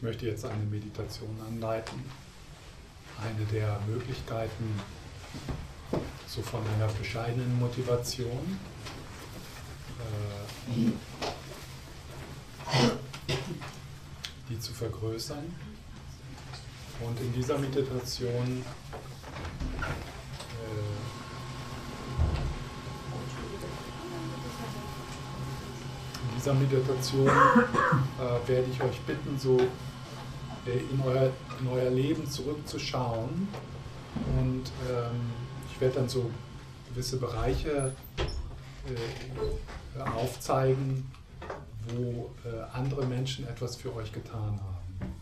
Ich möchte jetzt eine Meditation anleiten. Eine der Möglichkeiten, so von einer bescheidenen Motivation, äh, die zu vergrößern. Und in dieser Meditation dieser Meditation äh, werde ich euch bitten, so äh, in, euer, in euer Leben zurückzuschauen. Und ähm, ich werde dann so gewisse Bereiche äh, aufzeigen, wo äh, andere Menschen etwas für euch getan haben.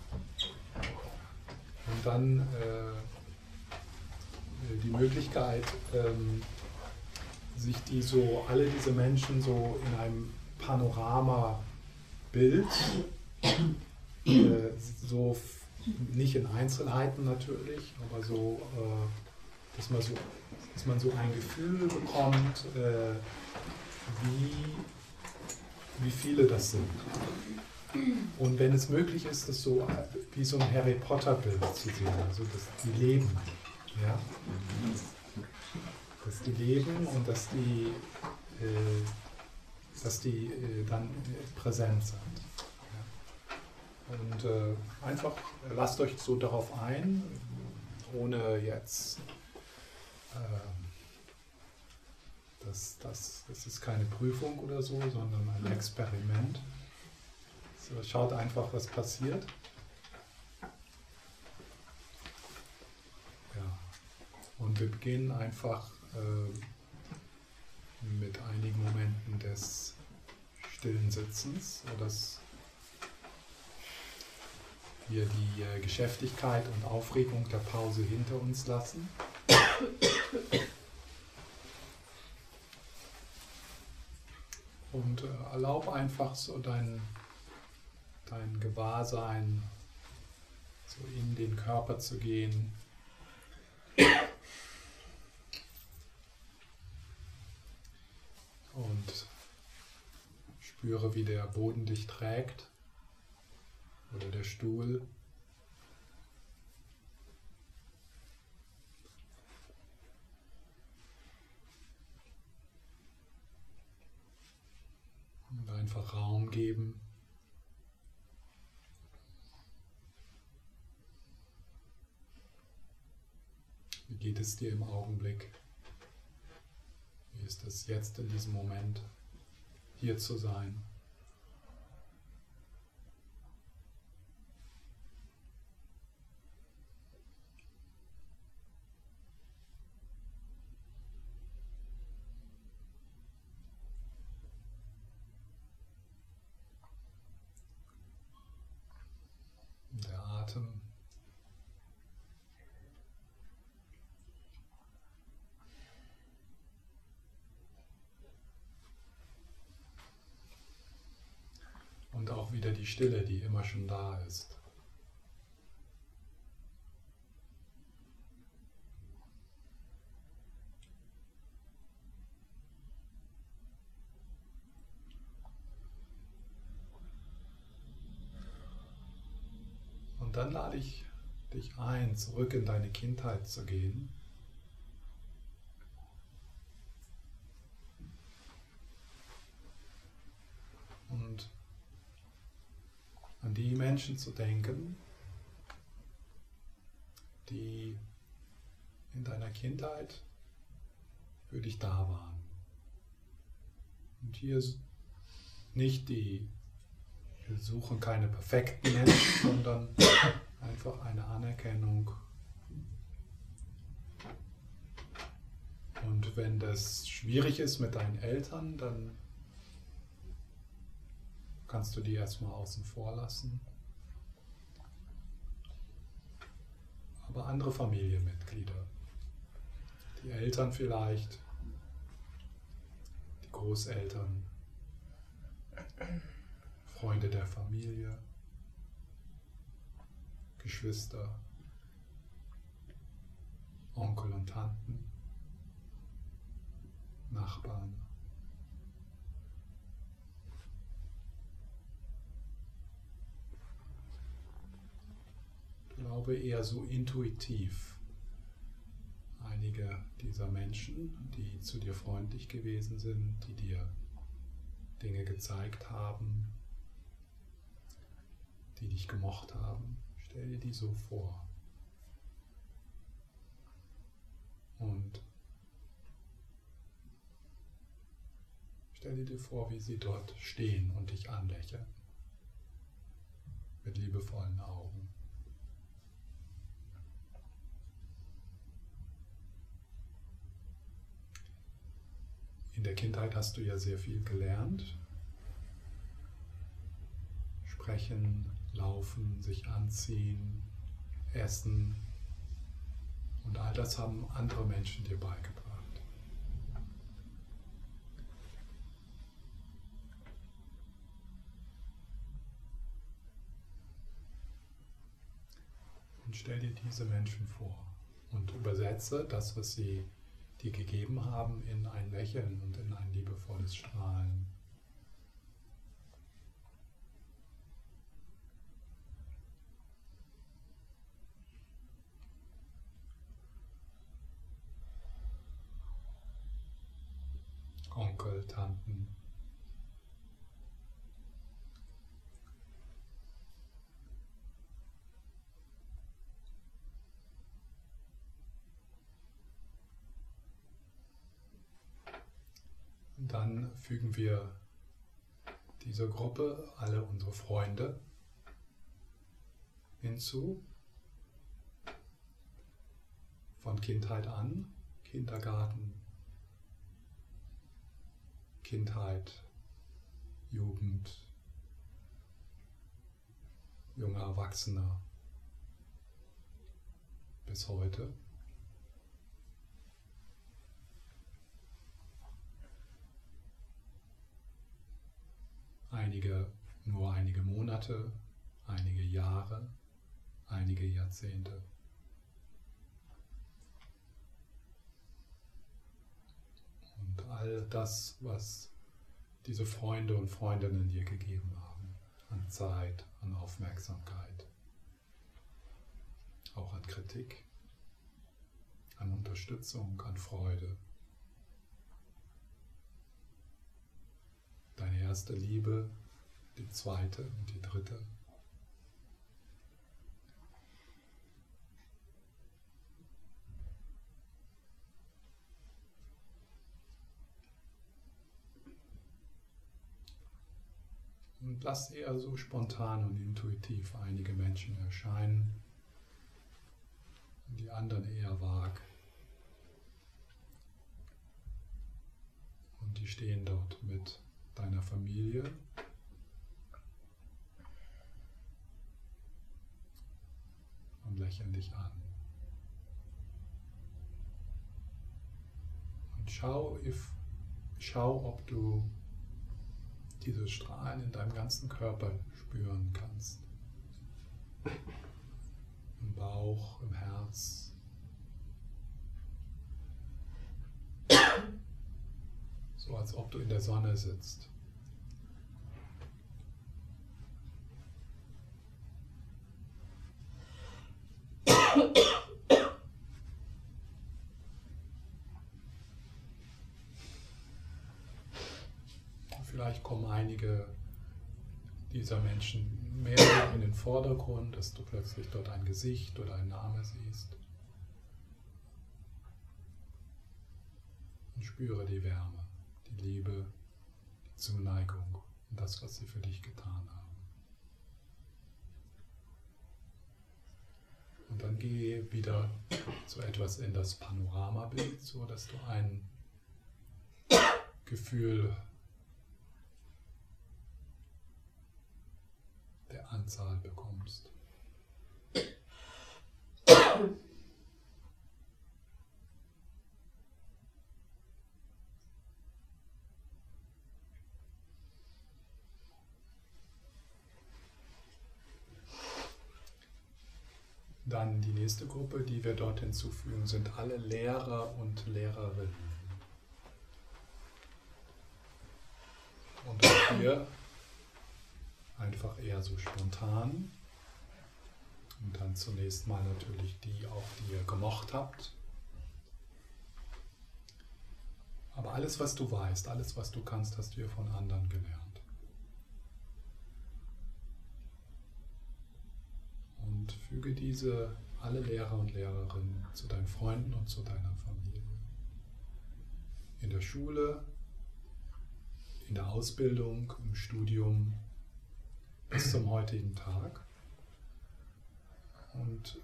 Und dann äh, die Möglichkeit, ähm, sich die so, alle diese Menschen so in einem Panoramabild, äh, so nicht in Einzelheiten natürlich, aber so, äh, dass, man so dass man so ein Gefühl bekommt, äh, wie, wie viele das sind. Und wenn es möglich ist, das so wie so ein Harry Potter-Bild zu sehen, also dass die leben. Ja? Dass die leben und dass die äh, dass die äh, dann präsent sind. Und äh, einfach lasst euch so darauf ein, ohne jetzt, äh, das, das, das ist keine Prüfung oder so, sondern ein Experiment. So, schaut einfach, was passiert. Ja. Und wir beginnen einfach äh, mit einigen Momenten des stillen Sitzens, sodass wir die äh, Geschäftigkeit und Aufregung der Pause hinter uns lassen. Und äh, erlaub einfach so dein, dein Gewahrsein so in den Körper zu gehen. Und spüre, wie der Boden dich trägt oder der Stuhl. Und einfach Raum geben. Wie geht es dir im Augenblick? Wie ist es jetzt in diesem Moment, hier zu sein? Der Atem und auch wieder die Stille, die immer schon da ist. Und dann lade ich dich ein, zurück in deine Kindheit zu gehen. Und an die Menschen zu denken, die in deiner Kindheit für dich da waren. Und hier nicht die, wir suchen keine perfekten Menschen, sondern einfach eine Anerkennung. Und wenn das schwierig ist mit deinen Eltern, dann kannst du die erstmal außen vor lassen. Aber andere Familienmitglieder, die Eltern vielleicht, die Großeltern, Freunde der Familie, Geschwister, Onkel und Tanten, Nachbarn. Aber eher so intuitiv. Einige dieser Menschen, die zu dir freundlich gewesen sind, die dir Dinge gezeigt haben, die dich gemocht haben, stell dir die so vor. Und stell dir vor, wie sie dort stehen und dich anlächeln mit liebevollen Augen. In der Kindheit hast du ja sehr viel gelernt. Sprechen, laufen, sich anziehen, essen. Und all das haben andere Menschen dir beigebracht. Und stell dir diese Menschen vor und übersetze das, was sie dir gegeben haben, in ein Lächeln und in ein liebevolles Strahlen. Onkel, Tanten. Und dann fügen wir dieser Gruppe alle unsere Freunde hinzu. Von Kindheit an, Kindergarten, Kindheit, Jugend, junger Erwachsener bis heute. Einige nur einige Monate, einige Jahre, einige Jahrzehnte. all das, was diese Freunde und Freundinnen dir gegeben haben, an Zeit, an Aufmerksamkeit, auch an Kritik, an Unterstützung, an Freude. Deine erste Liebe, die zweite und die dritte. Und lass eher so spontan und intuitiv einige Menschen erscheinen und die anderen eher vag. Und die stehen dort mit deiner Familie. Und lächeln dich an. Und schau, if, schau ob du diese Strahlen in deinem ganzen Körper spüren kannst. Im Bauch, im Herz. So als ob du in der Sonne sitzt. Vielleicht kommen einige dieser Menschen mehr in den Vordergrund, dass du plötzlich dort ein Gesicht oder ein Name siehst. Und spüre die Wärme, die Liebe, die Zuneigung und das, was sie für dich getan haben. Und dann gehe wieder so etwas in das Panoramabild, so dass du ein Gefühl der Anzahl bekommst. Dann die nächste Gruppe, die wir dort hinzufügen, sind alle Lehrer und Lehrerinnen. Und auch hier einfach eher so spontan. Und dann zunächst mal natürlich die auch, die ihr gemocht habt. Aber alles, was du weißt, alles, was du kannst, hast du ja von anderen gelernt. Und füge diese, alle Lehrer und Lehrerinnen, zu deinen Freunden und zu deiner Familie. In der Schule, in der Ausbildung, im Studium, bis zum heutigen Tag. Und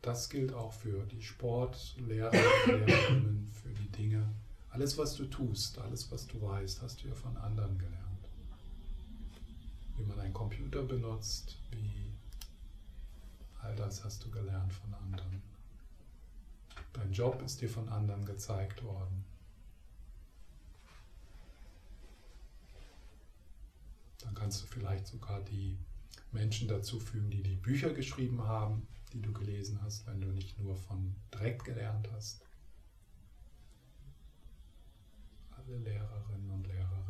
das gilt auch für die Sportlehrer, Lehrerinnen, für die Dinge. Alles, was du tust, alles, was du weißt, hast du ja von anderen gelernt. Wie man einen Computer benutzt, wie all das hast du gelernt von anderen. Dein Job ist dir von anderen gezeigt worden. Dann kannst du vielleicht sogar die Menschen dazu fügen, die die Bücher geschrieben haben, die du gelesen hast, wenn du nicht nur von direkt gelernt hast. Alle Lehrerinnen und Lehrerinnen.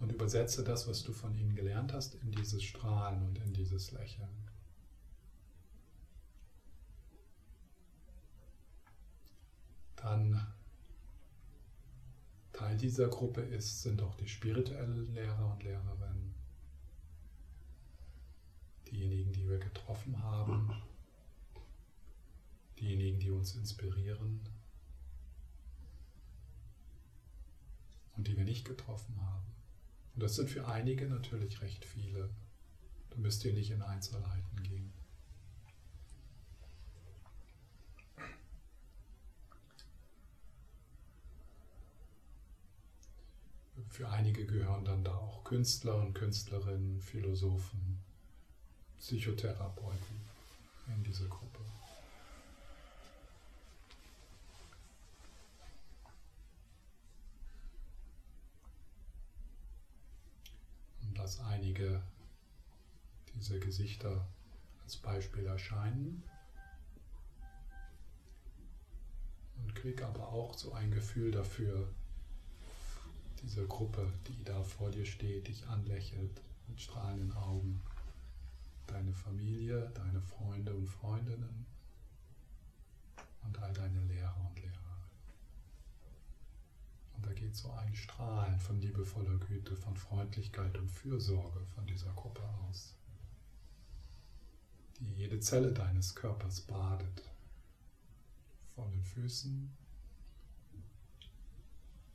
Und übersetze das, was du von ihnen gelernt hast, in dieses Strahlen und in dieses Lächeln. Dann Teil dieser Gruppe ist, sind auch die spirituellen Lehrer und Lehrerinnen, diejenigen, die wir getroffen haben, diejenigen, die uns inspirieren und die wir nicht getroffen haben. Und das sind für einige natürlich recht viele. Du müsst hier nicht in Einzelheiten gehen. Für einige gehören dann da auch Künstler und Künstlerinnen, Philosophen, Psychotherapeuten in diese Gruppe. Und dass einige dieser Gesichter als Beispiel erscheinen. Und krieg aber auch so ein Gefühl dafür, diese Gruppe, die da vor dir steht, dich anlächelt mit strahlenden Augen, deine Familie, deine Freunde und Freundinnen und all deine Lehrer und Lehrer. Da geht so ein Strahlen von liebevoller Güte, von Freundlichkeit und Fürsorge von dieser Gruppe aus, die jede Zelle deines Körpers badet, von den Füßen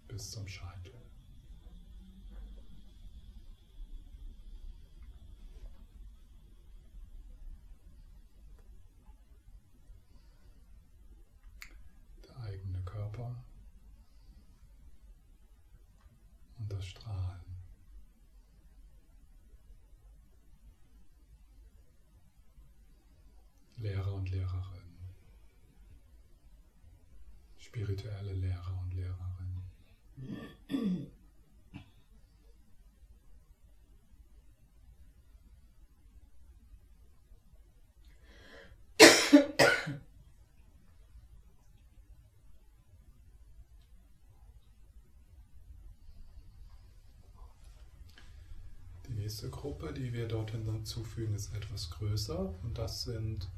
bis zum Scheitel. Körper und Strahlen. Lehrer und Lehrerinnen, spirituelle Lehrer und Lehrerinnen. Gruppe, die wir dort hinzufügen, ist etwas größer und das sind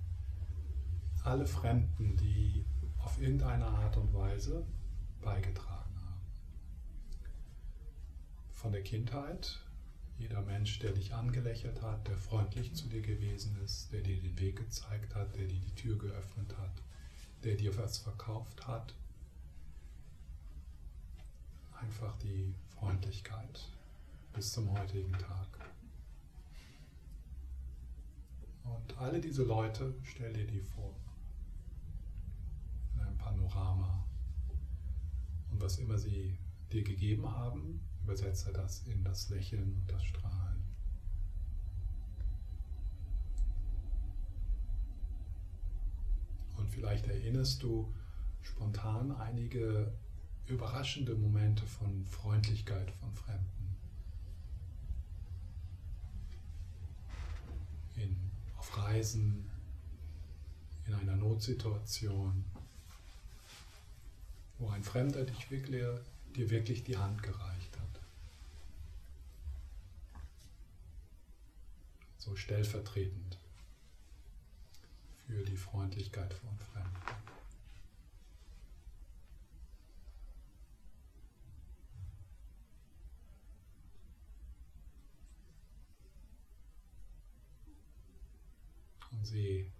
alle Fremden, die auf irgendeine Art und Weise beigetragen haben. Von der Kindheit, jeder Mensch, der dich angelächelt hat, der freundlich zu dir gewesen ist, der dir den Weg gezeigt hat, der dir die Tür geöffnet hat, der dir was verkauft hat. Einfach die Freundlichkeit bis zum heutigen Tag. Und alle diese Leute, stell dir die vor. In einem Panorama. Und was immer sie dir gegeben haben, übersetze das in das Lächeln und das Strahlen. Und vielleicht erinnerst du spontan einige überraschende Momente von Freundlichkeit von Fremden. Auf Reisen, in einer Notsituation, wo ein Fremder dich wirklich, dir wirklich die Hand gereicht hat. so stellvertretend für die Freundlichkeit von Fremden. Und sieh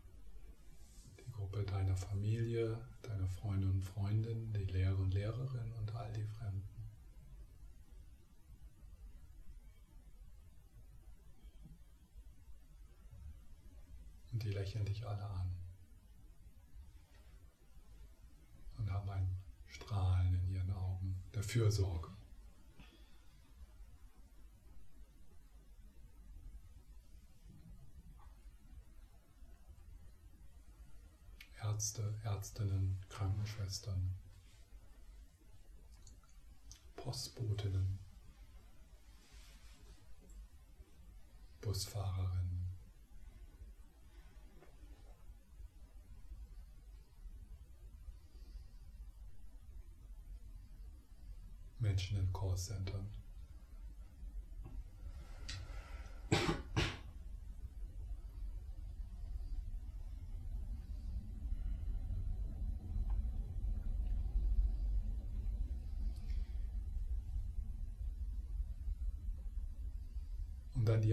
die Gruppe deiner Familie, deiner Freunde und Freundinnen, die Lehrer und Lehrerinnen und all die Fremden. Und die lächeln dich alle an und haben ein Strahlen in ihren Augen der Fürsorge. Ärzte, Ärztinnen, Krankenschwestern, Postbotinnen, Busfahrerinnen. Menschen in Callcentern.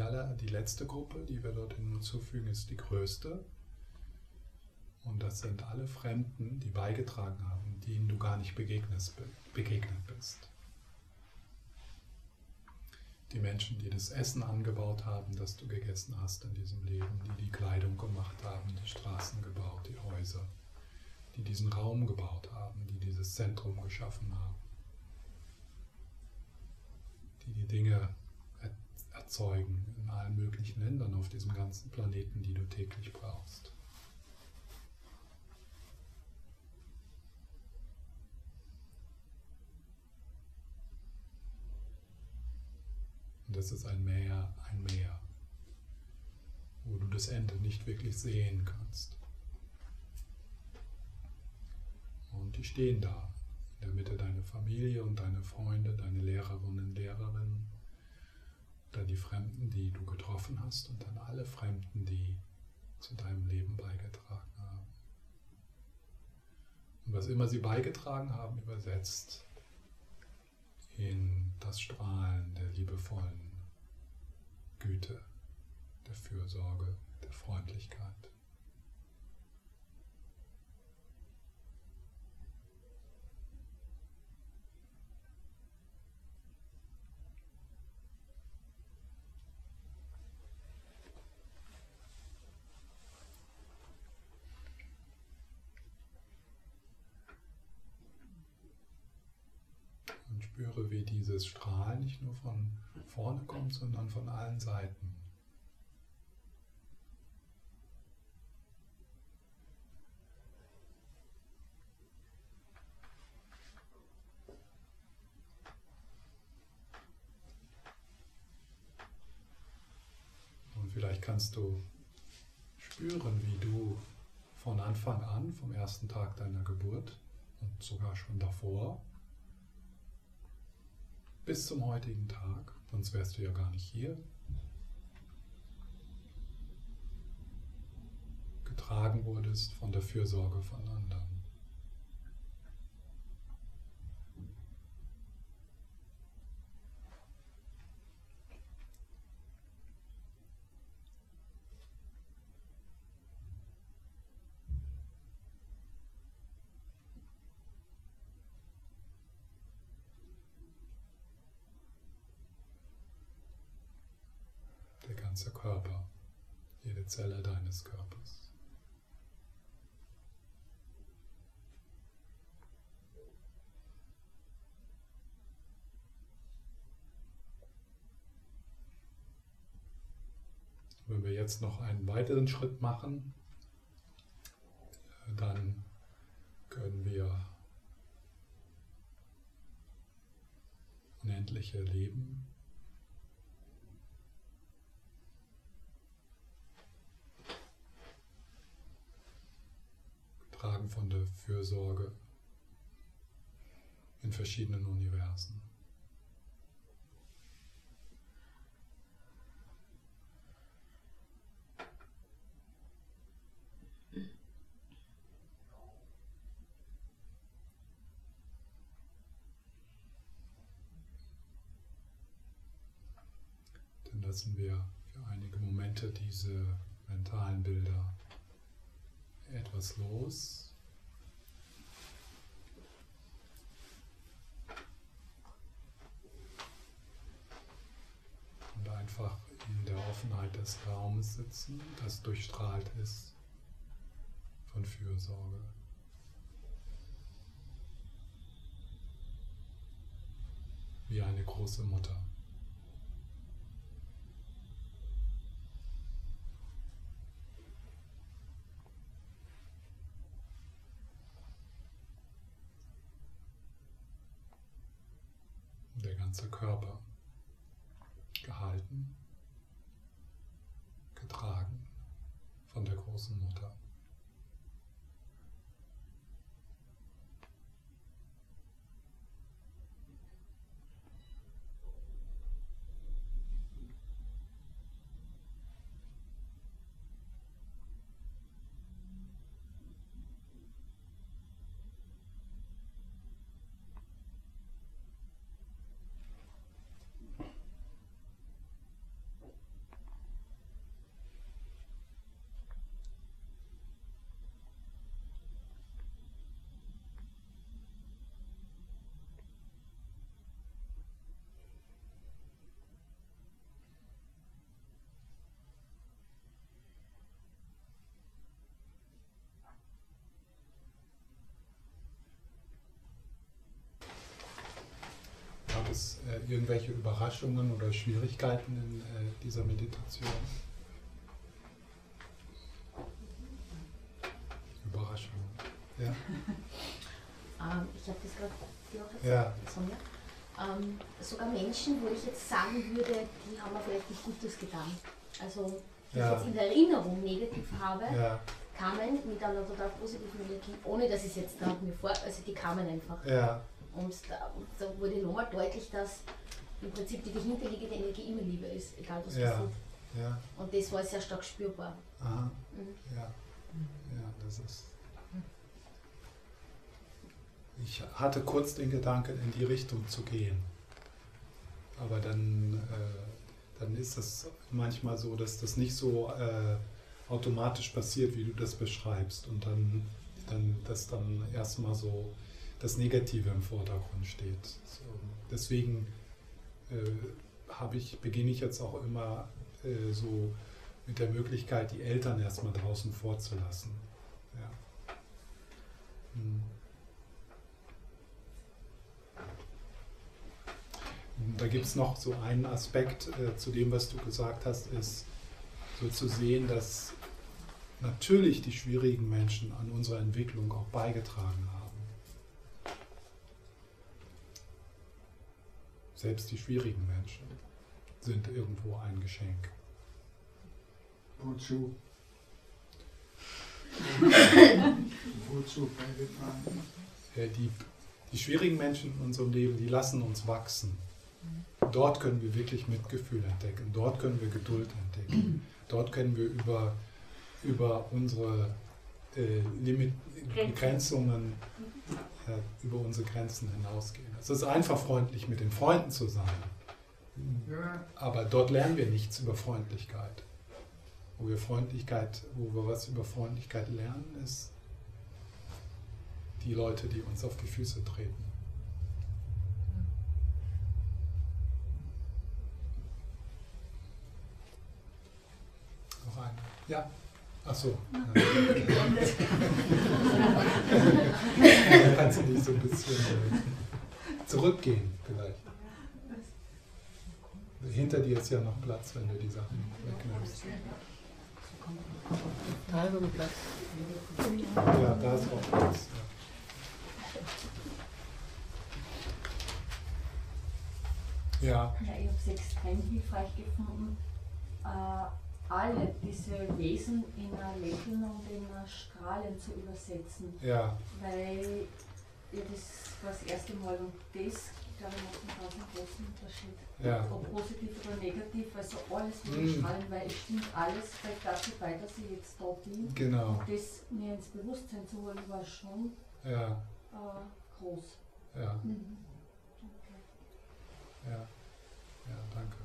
Aller, die letzte Gruppe, die wir dort hinzufügen, ist die größte. Und das sind alle Fremden, die beigetragen haben, denen du gar nicht begegnet bist die Menschen, die das Essen angebaut haben, das du gegessen hast in diesem Leben, die die Kleidung gemacht haben, die Straßen gebaut, die Häuser, die diesen Raum gebaut haben, die dieses Zentrum geschaffen haben, die die Dinge erzeugen in allen möglichen Ländern auf diesem ganzen Planeten, die du täglich brauchst. Und das ist ein Meer, ein Meer, wo du das Ende nicht wirklich sehen kannst. Und die stehen da, in der Mitte deine Familie und deine Freunde, deine Lehrerinnen und Lehrerinnen, dann die Fremden, die du getroffen hast und dann alle Fremden, die zu deinem Leben beigetragen haben. Und was immer sie beigetragen haben, übersetzt in das Strahlen der liebevollen Güte, der Fürsorge, der Freundlichkeit. spüre, wie dieses Strahlen nicht nur von vorne kommt, sondern von allen Seiten. Und vielleicht kannst du spüren, wie du von Anfang an, vom ersten Tag deiner Geburt und sogar schon davor, bis zum heutigen Tag, sonst wärst du ja gar nicht hier, getragen wurdest von der Fürsorge von anderen. Körper, jede Zelle deines Körpers. Wenn wir jetzt noch einen weiteren Schritt machen, dann können wir unendliche Leben Fragen von der Fürsorge in verschiedenen Universen. Dann lassen wir für einige Momente diese mentalen Bilder etwas los. Und einfach in der Offenheit des Raumes sitzen, das durchstrahlt ist von Fürsorge. Wie eine große Mutter. Der ganze Körper gehalten, getragen von der großen Mutter. Gab es äh, irgendwelche Überraschungen oder Schwierigkeiten in äh, dieser Meditation? Überraschungen. Ja. Ähm, ich habe das gerade dir auch Ja. Sonja. Ähm, sogar Menschen, wo ich jetzt sagen würde, die haben mir vielleicht nicht Gutes getan. Also, die Ja. ich jetzt in der Erinnerung negativ habe, Ja, kamen mit einer total positiven Energie, ohne dass ich es jetzt gerade mir vor, also die kamen einfach. ja, Und da, da wurde nochmal deutlich, dass im Prinzip die dahinterliegende Energie immer Liebe ist, egal was Ja. passiert. ja. Und das war sehr stark spürbar. Aha. Mhm. Ja. Ja, das ist. Ich hatte kurz den Gedanken, in die Richtung zu gehen. Aber dann, äh, dann ist es manchmal so, dass das nicht so äh, automatisch passiert, wie du das beschreibst. Und dann, dann dass dann erstmal so das Negative im Vordergrund steht. So, deswegen äh, ich, beginne ich jetzt auch immer äh, so mit der Möglichkeit, die Eltern erstmal draußen vorzulassen. Ja. Hm. Da gibt es noch so einen Aspekt äh, zu dem, was du gesagt hast, ist so zu sehen, dass natürlich die schwierigen Menschen an unserer Entwicklung auch beigetragen haben. Selbst die schwierigen Menschen sind irgendwo ein Geschenk. Wozu? Wozu? Äh, Die, die schwierigen Menschen in unserem Leben, die lassen uns wachsen. Dort können wir wirklich Mitgefühl entdecken. Dort können wir Geduld entdecken. Dort können wir über, über unsere äh, Limit Grenzen. Begrenzungen, äh, über unsere Grenzen hinausgehen. Es ist einfach freundlich, mit den Freunden zu sein. Aber dort lernen wir nichts über Freundlichkeit. Wo wir Freundlichkeit, wo wir was über Freundlichkeit lernen, ist die Leute, die uns auf die Füße treten. Noch eine. Ja. Ach so. Dann kannst du nicht so ein bisschen äh, zurückgehen vielleicht. Hinter dir ist ja noch Platz, wenn du die Sachen wegnimmst. Da ist noch Platz. Ja, da ist auch Platz. Ja, Ja, ich habe es extrem hilfreich gefunden, äh, alle diese Wesen in ein Lächeln und in ein Strahlen zu übersetzen, ja, weil ja, das war das erste Mal und das, glaube ich, macht einen ganz großen Unterschied. ja, Ob positiv oder negativ, also alles Mm. würde strahlen, weil es stimmt alles, trägt dazu bei, dass ich jetzt da bin. genau. Und das mir ins Bewusstsein zu holen, war schon Ja, äh, groß. ja, Mhm. ja. Ja, danke.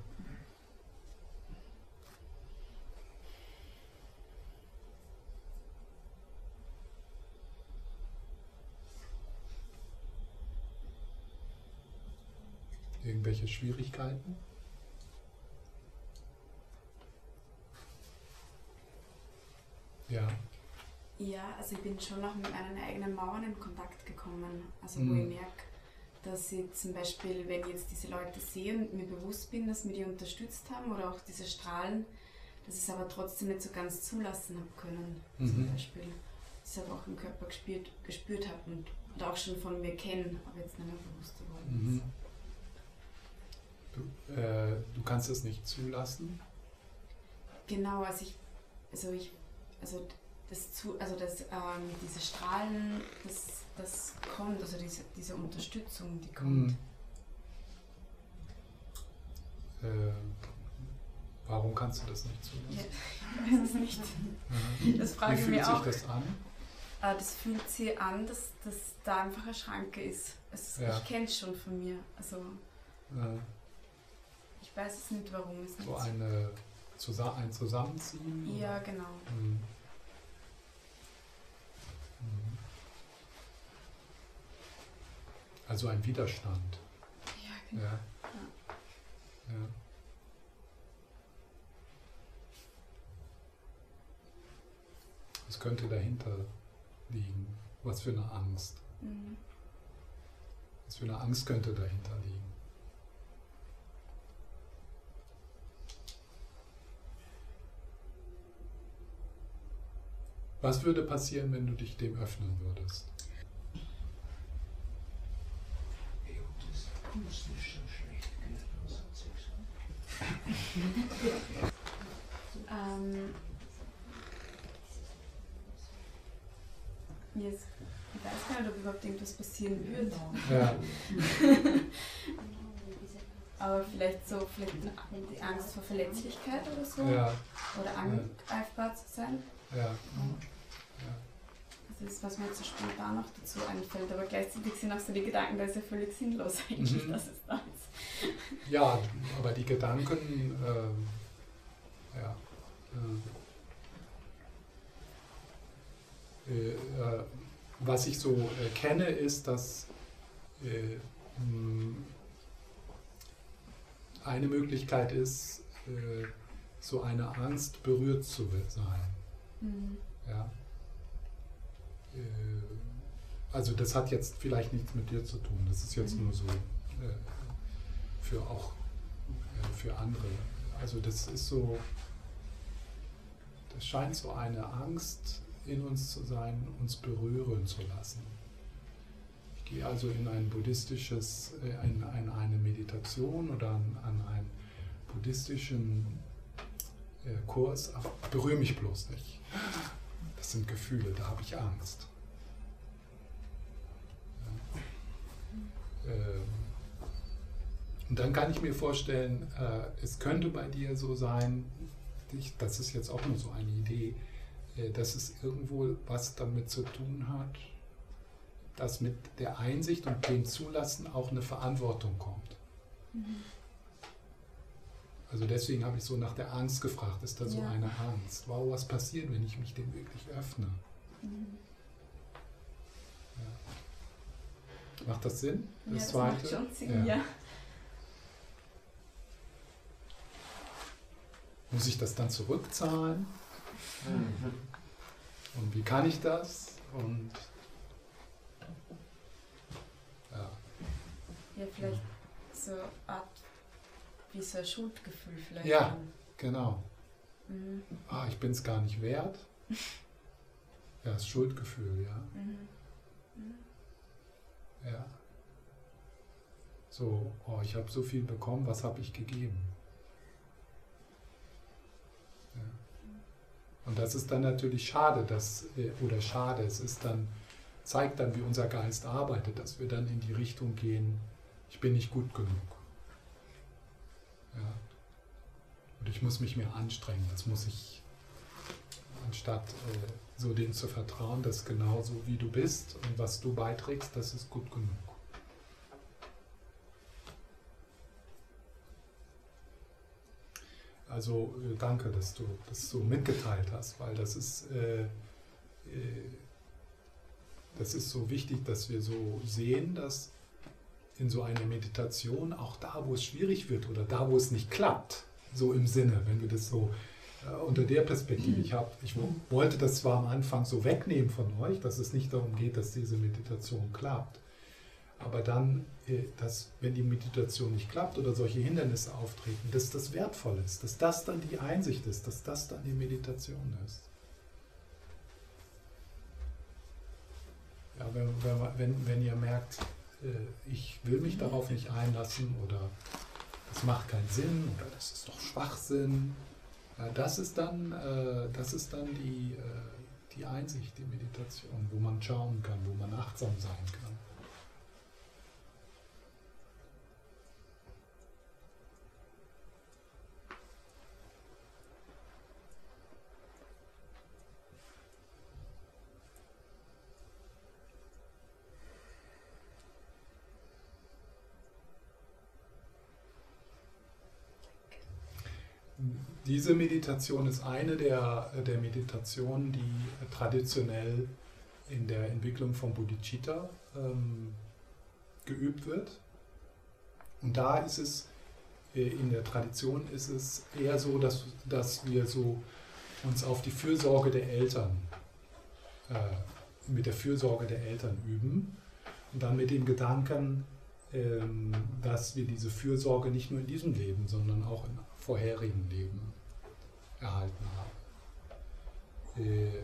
Irgendwelche Schwierigkeiten? Ja. Ja, also ich bin schon noch mit meinen eigenen Mauern in Kontakt gekommen. Also wo Mhm. ich merke, dass ich zum Beispiel, wenn ich jetzt diese Leute sehe und mir bewusst bin, dass mir die unterstützt haben oder auch diese Strahlen, dass ich es aber trotzdem nicht so ganz zulassen habe können. Zum Mhm. Beispiel. Dass ich es aber auch im Körper gespürt, gespürt habe und, und auch schon von mir kennen, aber jetzt nicht mehr bewusst geworden Mhm. Du, äh, du kannst es nicht zulassen? Genau, also ich, also ich, also das zu, also das, ähm, diese Strahlen, das, das kommt, also diese, diese Unterstützung, die kommt. Mhm. Äh, warum kannst du das nicht Ja, zulassen? ich weiß es nicht. Mhm. Das frage Wie fühlt mich sich auch. das an? Äh, das fühlt sich an, dass, dass da einfach eine Schranke ist. Es, Ja. Ich kenne es schon von mir. Also Äh, ich weiß es nicht, warum es nicht so eine, zusa ein Zusammenziehen? Ja, genau. Mhm. Mhm. Also ein Widerstand. Ja, genau. Ja. ja. Was könnte dahinter liegen? Was für eine Angst? Mhm. Was für eine Angst könnte dahinter liegen? Was würde passieren, wenn du dich dem öffnen würdest? Ist? Ähm, jetzt, ich weiß gar nicht, ob überhaupt irgendwas passieren wird. Ja, Aber vielleicht so, vielleicht die Angst vor Verletzlichkeit oder so. ja, Oder angreifbar zu sein. ja. Das ist, was mir jetzt spontan noch dazu einfällt. Aber gleichzeitig sind auch so die Gedanken, da ist ja völlig sinnlos eigentlich, Mhm. dass es da ist. Ja, aber die Gedanken, ähm, ja. Äh, äh, was ich so äh, kenne, ist, dass äh, mh, eine Möglichkeit ist, äh, so eine Angst berührt zu sein. Mhm. Ja. Äh, Also das hat jetzt vielleicht nichts mit dir zu tun. Das ist jetzt Mhm. nur so äh, für auch äh, für andere. Also das ist so, das scheint so eine Angst in uns zu sein, uns berühren zu lassen. Ich gehe also in ein buddhistisches, in, in eine Meditation oder an, an einen buddhistischen Kurs, berühre mich bloß nicht. Das sind Gefühle, da habe ich Angst. Ähm, Und dann kann ich mir vorstellen, äh, es könnte bei dir so sein, das ist jetzt auch nur so eine Idee, äh, dass es irgendwo was damit zu tun hat, dass mit der Einsicht und dem Zulassen auch eine Verantwortung kommt. Also deswegen habe ich so nach der Angst gefragt. Ist da so Ja. eine Angst? Wow, was passiert, wenn ich mich dem wirklich öffne? Mhm. Ja. Macht das Sinn? Ja, Das das zweite? macht schon Sinn, Ja. Muss ich das dann zurückzahlen? Und wie kann ich das? Und ja, Ja, vielleicht so eine Art, wie so ein Schuldgefühl vielleicht. Ja. dann. genau. Mhm. Ah, ich bin es gar nicht wert. Ja, das Schuldgefühl, ja. Mhm. Mhm. ja. So, oh, ich habe so viel bekommen, was habe ich gegeben? Ja. Und das ist dann natürlich schade, dass, äh, oder schade, es ist dann, zeigt dann, wie unser Geist arbeitet, dass wir dann in die Richtung gehen, ich bin nicht gut genug. Ja. Und ich muss mich mehr anstrengen, das muss ich, anstatt äh, so denen zu vertrauen, dass genauso wie du bist und was du beiträgst, das ist gut genug. Also äh, danke, dass du das so mitgeteilt hast, weil das ist, äh, äh, das ist so wichtig, dass wir so sehen, dass in so einer Meditation, auch da, wo es schwierig wird oder da, wo es nicht klappt, so im Sinne, wenn wir das so äh, unter der Perspektive, ich, hab, ich wollte das zwar am Anfang so wegnehmen von euch, dass es nicht darum geht, dass diese Meditation klappt, aber dann, äh, dass, wenn die Meditation nicht klappt oder solche Hindernisse auftreten, dass das wertvoll ist, dass das dann die Einsicht ist, dass das dann die Meditation ist. Ja, wenn, wenn, wenn ihr merkt, ich will mich darauf nicht einlassen oder das macht keinen Sinn oder das ist doch Schwachsinn, das ist dann, äh, das ist dann die, die Einsicht, die Meditation, wo man schauen kann, wo man achtsam sein kann. Diese Meditation ist eine der, der Meditationen, die traditionell in der Entwicklung von Bodhicitta ähm, geübt wird. Und da ist es, äh, in der Tradition ist es eher so, dass, dass wir so uns auf die Fürsorge der Eltern, äh, mit der Fürsorge der Eltern üben und dann mit dem Gedanken, ähm, dass wir diese Fürsorge nicht nur in diesem Leben, sondern auch in vorherigen Leben erhalten haben. Äh, äh,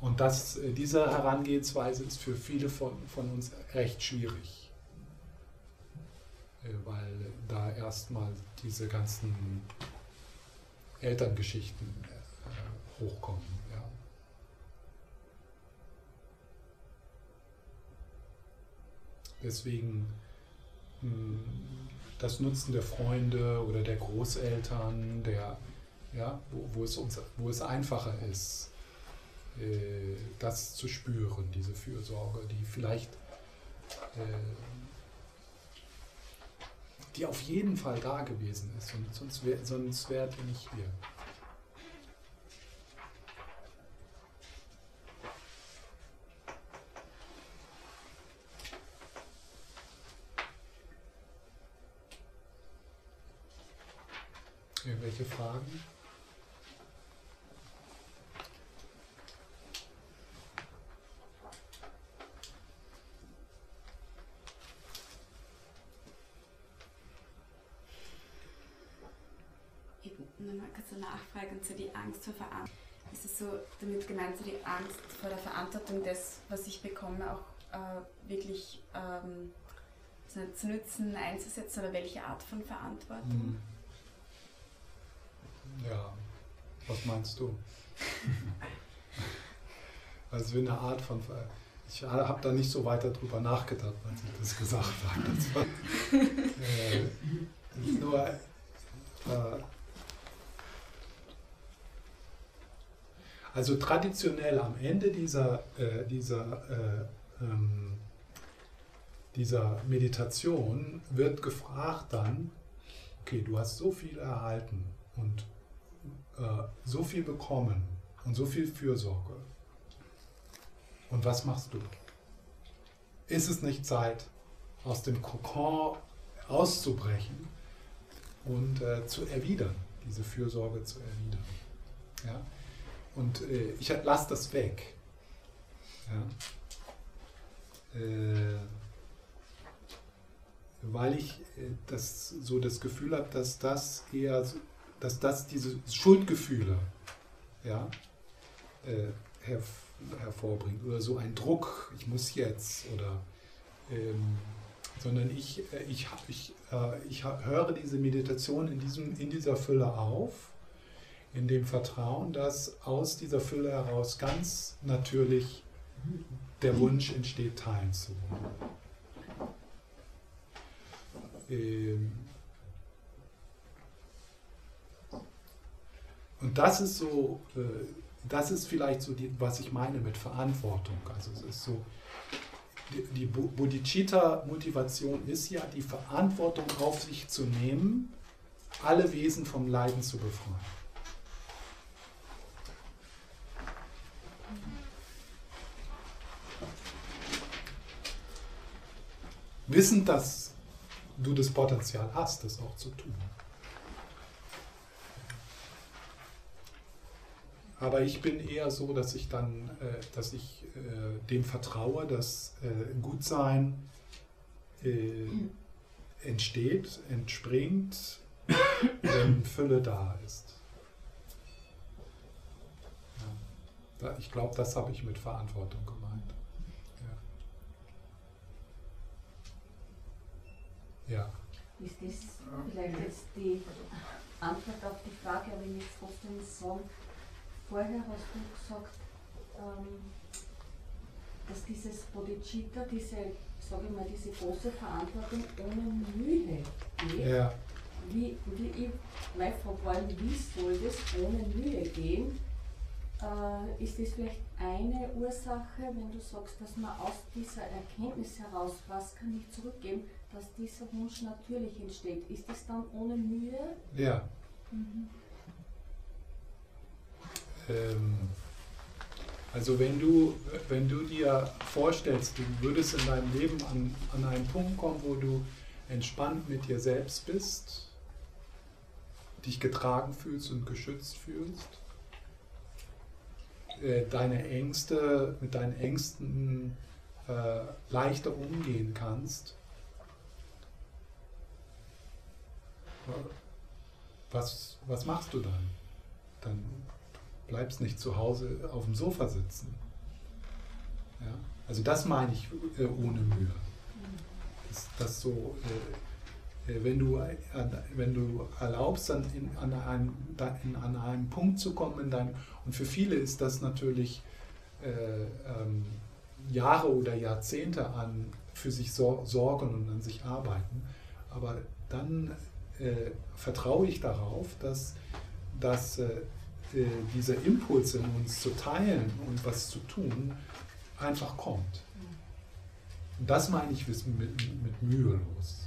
und das, äh, diese Herangehensweise ist für viele von, von uns recht schwierig, weil da erstmal diese ganzen Elterngeschichten hochkommen. Deswegen hm, das Nutzen der Freunde oder der Großeltern, der, ja, wo, wo, es, uns, wo es einfacher ist, äh, das zu spüren, diese Fürsorge, die vielleicht, äh, die auf jeden Fall da gewesen ist, und sonst, wär, wärt ihr nicht hier. Irgendwelche Fragen? Nochmal kurz eine Nachfrage zu die Angst vor Verantwortung. Ist es so damit gemeint, so die Angst vor der Verantwortung des, was ich bekomme, auch äh, wirklich ähm, zu nützen, einzusetzen oder welche Art von Verantwortung? Mhm. Ja, was meinst du? also wie eine Art von. Ich habe da nicht so weiter drüber nachgedacht, als ich das gesagt habe. Das war, äh, nur. Äh, also traditionell am Ende dieser, äh, dieser, äh, ähm, dieser Meditation wird gefragt dann, okay, du hast so viel erhalten und äh, so viel bekommen und so viel Fürsorge. Und was machst du? Ist es nicht Zeit, aus dem Kokon auszubrechen und äh, zu erwidern, diese Fürsorge zu erwidern? Ja? Und äh, ich lasse das weg. Ja? Äh, weil ich äh, das, so das Gefühl habe, dass das eher dass das diese Schuldgefühle ja, äh, her, hervorbringt oder so ein Druck, ich muss jetzt oder ähm, sondern ich, äh, ich, ich, äh, ich höre diese Meditation in, diesem, in dieser Fülle auf, in dem Vertrauen, dass aus dieser Fülle heraus ganz natürlich der Wunsch entsteht, teilen zu wollen. Ähm, Und das ist so, äh, das ist vielleicht so, die, was ich meine mit Verantwortung. Also es ist so, die, die Bodhicitta-Motivation ist ja, die Verantwortung auf sich zu nehmen, alle Wesen vom Leiden zu befreien. Wissend, dass du das Potenzial hast, das auch zu tun. Aber ich bin eher so, dass ich dann, äh, dass ich äh, dem vertraue, dass äh, Gutsein äh, entsteht, entspringt, wenn Fülle da ist. Ja. Ich glaube, das habe ich mit Verantwortung gemeint. Ja. Ist das vielleicht jetzt die Antwort auf die Frage, aber ich möchte trotzdem sagen, vorher hast du gesagt, ähm, dass dieses Bodhicitta, diese, sage ich mal, diese große Verantwortung ohne Mühe geht. Ja. Wie, wie ich, meine Frage war, wie soll das ohne Mühe gehen? Äh, ist das vielleicht eine Ursache, wenn du sagst, dass man aus dieser Erkenntnis heraus, was kann ich zurückgeben, dass dieser Wunsch natürlich entsteht? Ist das dann ohne Mühe? Ja. Mhm. Ähm, also wenn du, wenn du dir vorstellst, du würdest in deinem Leben an, an einen Punkt kommen, wo du entspannt mit dir selbst bist, dich getragen fühlst und geschützt fühlst, äh, deine Ängste, mit deinen Ängsten äh, leichter umgehen kannst, was, was machst du dann? Dann bleibst nicht zu Hause auf dem Sofa sitzen. Ja? Also das meine ich äh, ohne Mühe. Das, das so, äh, äh wenn, du, äh, wenn du erlaubst, dann in, an, einem, in, an einem Punkt zu kommen in deinem, und für viele ist das natürlich äh, ähm, Jahre oder Jahrzehnte an für sich sor sorgen und an sich arbeiten, aber dann äh, vertraue ich darauf, dass, dass äh, dieser Impuls in uns zu teilen und was zu tun einfach kommt. Und das meine ich mit, mit mühelos.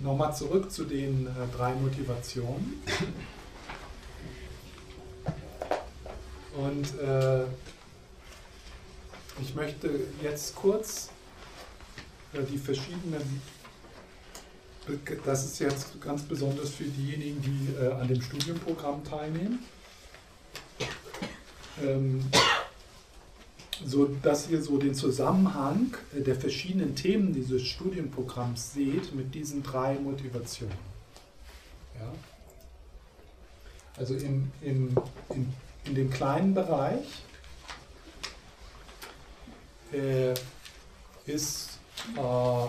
Nochmal zurück zu den äh, drei Motivationen. Und äh, ich möchte jetzt kurz äh, die verschiedenen, das ist jetzt ganz besonders für diejenigen, die äh, an dem Studienprogramm teilnehmen. Ähm, so dass ihr so den Zusammenhang äh, der verschiedenen Themen dieses Studienprogramms seht mit diesen drei Motivationen. Ja? Also im, im, in, in dem kleinen Bereich äh, ist äh,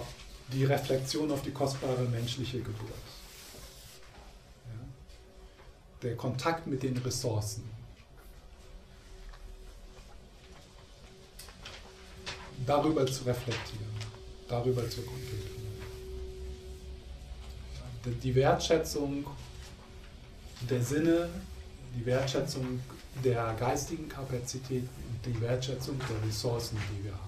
die Reflexion auf die kostbare menschliche Geburt. Ja? Der Kontakt mit den Ressourcen. Darüber zu reflektieren, darüber zu kontemplieren. Die Wertschätzung der Sinne, die Wertschätzung der geistigen Kapazität und die Wertschätzung der Ressourcen, die wir haben.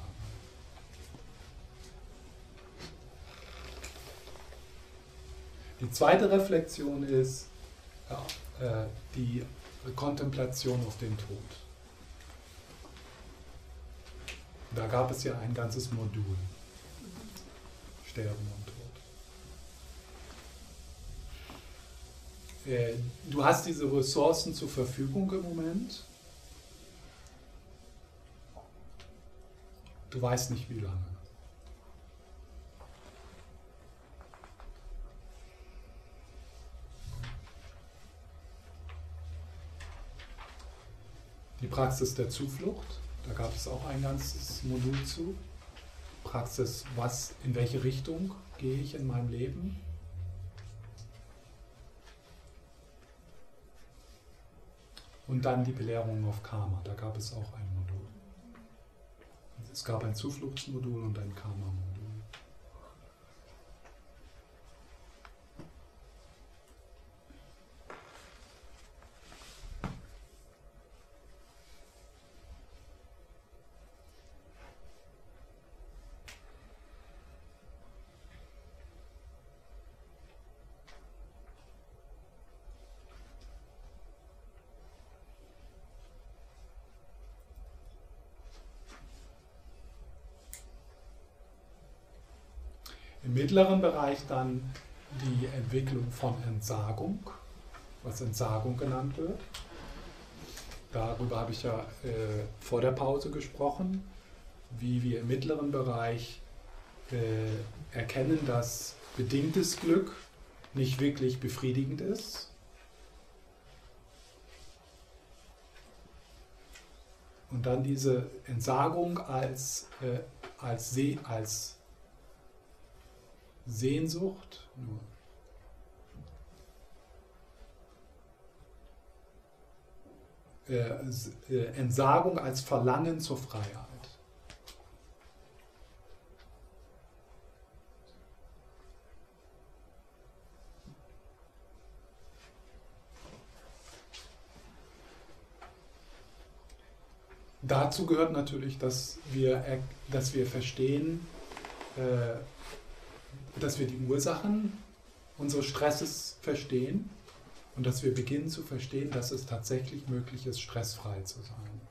Die zweite Reflexion ist ja, äh, die Kontemplation auf den Tod. Da gab es ja ein ganzes Modul. Sterben und Tod. Äh, du hast diese Ressourcen zur Verfügung im Moment. Du weißt nicht wie lange. Die Praxis der Zuflucht. Da gab es auch ein ganzes Modul zu. Praxis, was, in welche Richtung gehe ich in meinem Leben? Und dann die Belehrung auf Karma, da gab es auch ein Modul. es gab ein Zufluchtsmodul und ein Karma-Modul. Im mittleren Bereich dann die Entwicklung von Entsagung, was Entsagung genannt wird. Darüber habe ich ja äh, vor der Pause gesprochen, wie wir im mittleren Bereich äh, erkennen, dass bedingtes Glück nicht wirklich befriedigend ist. Und dann diese Entsagung als, äh, als, See, als Sehnsucht, nur äh, äh, Entsagung als Verlangen zur Freiheit. Dazu gehört natürlich, dass wir, dass wir verstehen, äh, dass wir die Ursachen unseres Stresses verstehen und dass wir beginnen zu verstehen, dass es tatsächlich möglich ist, stressfrei zu sein.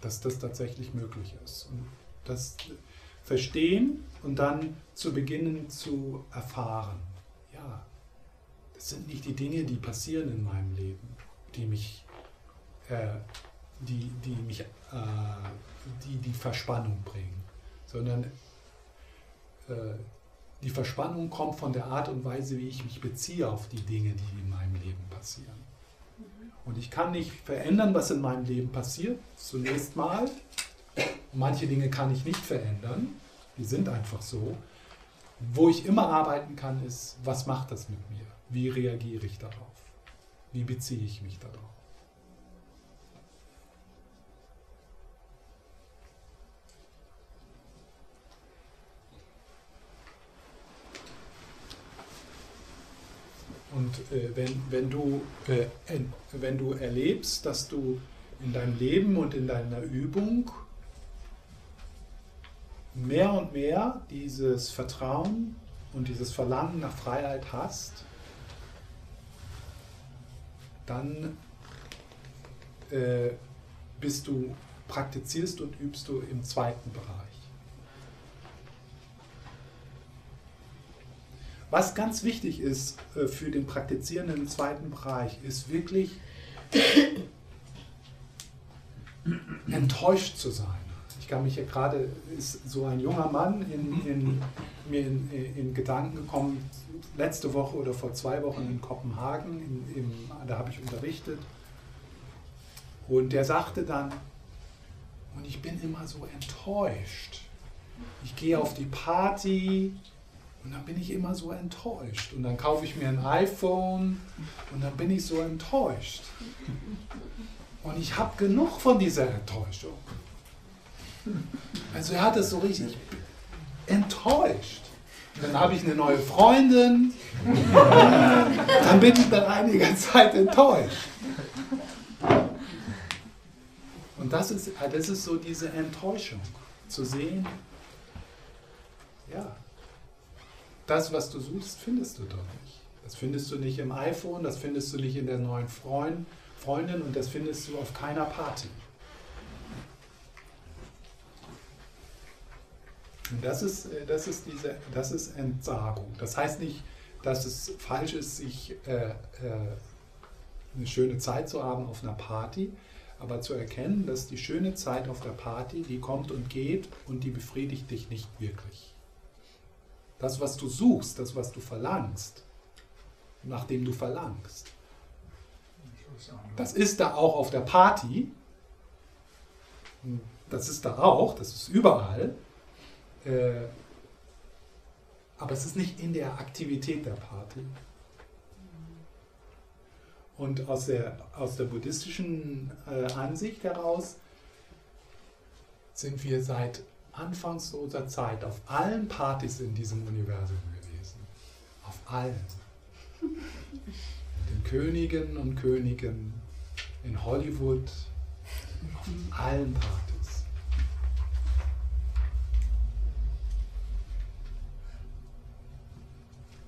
Dass das tatsächlich möglich ist. Und das Verstehen und dann zu beginnen zu erfahren. Ja, das sind nicht die Dinge, die passieren in meinem Leben, die mich äh, die, die mich, äh, die, die Verspannung bringen, sondern äh, die Verspannung kommt von der Art und Weise, wie ich mich beziehe auf die Dinge, die in meinem Leben passieren. Und ich kann nicht verändern, was in meinem Leben passiert, zunächst mal. Manche Dinge kann ich nicht verändern, die sind einfach so. Wo ich immer arbeiten kann, ist, was macht das mit mir? Wie reagiere ich darauf? Wie beziehe ich mich darauf? Und äh, wenn, wenn, du, äh, wenn du erlebst, dass du in deinem Leben und in deiner Übung mehr und mehr dieses Vertrauen und dieses Verlangen nach Freiheit hast, dann äh, bist du, praktizierst und übst du im zweiten Bereich. Was ganz wichtig ist äh, für den Praktizierenden im zweiten Bereich, ist wirklich enttäuscht zu sein. Ich kann mich ja gerade, ist so ein junger Mann in, in, mir in, in, Gedanken gekommen, letzte Woche oder vor zwei Wochen in Kopenhagen, in, in, da habe ich unterrichtet. Und der sagte dann, und ich bin immer so enttäuscht. Ich gehe auf die Party, und dann bin ich immer so enttäuscht. Und dann kaufe ich mir ein iPhone und dann bin ich so enttäuscht. Und ich habe genug von dieser Enttäuschung. Also er hat es so richtig enttäuscht. Dann habe ich eine neue Freundin. Dann bin ich dann einige Zeit enttäuscht. Und das ist, das ist so diese Enttäuschung. Zu sehen, ja, das, was du suchst, findest du doch nicht. Das findest du nicht im iPhone, das findest du nicht in der neuen Freund, Freundin und das findest du auf keiner Party. Und das ist, äh, das ist, diese, das ist Entsagung. Das heißt nicht, dass es falsch ist, sich äh, äh, eine schöne Zeit zu haben auf einer Party, aber zu erkennen, dass die schöne Zeit auf der Party, die kommt und geht und die befriedigt dich nicht wirklich. Das, was du suchst, das, was du verlangst, nachdem du verlangst, das ist da auch auf der Party. Das ist da auch, das ist überall. Äh, aber es ist nicht in der Aktivität der Party. Und aus der, aus der buddhistischen äh, Ansicht heraus sind wir seit anfangsloser Zeit auf allen Partys in diesem Universum gewesen. Auf allen. Den Königen und Königen in Hollywood, auf allen Partys.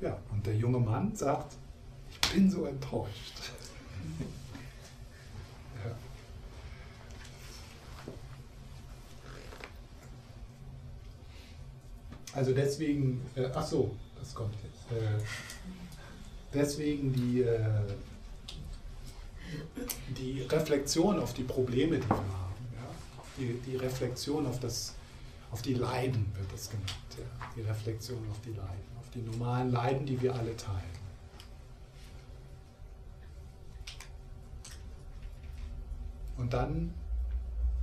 Ja, und der junge Mann sagt, ich bin so enttäuscht. Also deswegen, äh, ach so, das kommt jetzt. Äh, deswegen die, äh, die Reflexion auf die Probleme, die wir haben. Ja? Die, die Reflexion auf, das, auf die Leiden wird das genannt. Ja? Die Reflexion auf die Leiden, auf die normalen Leiden, die wir alle teilen. Und dann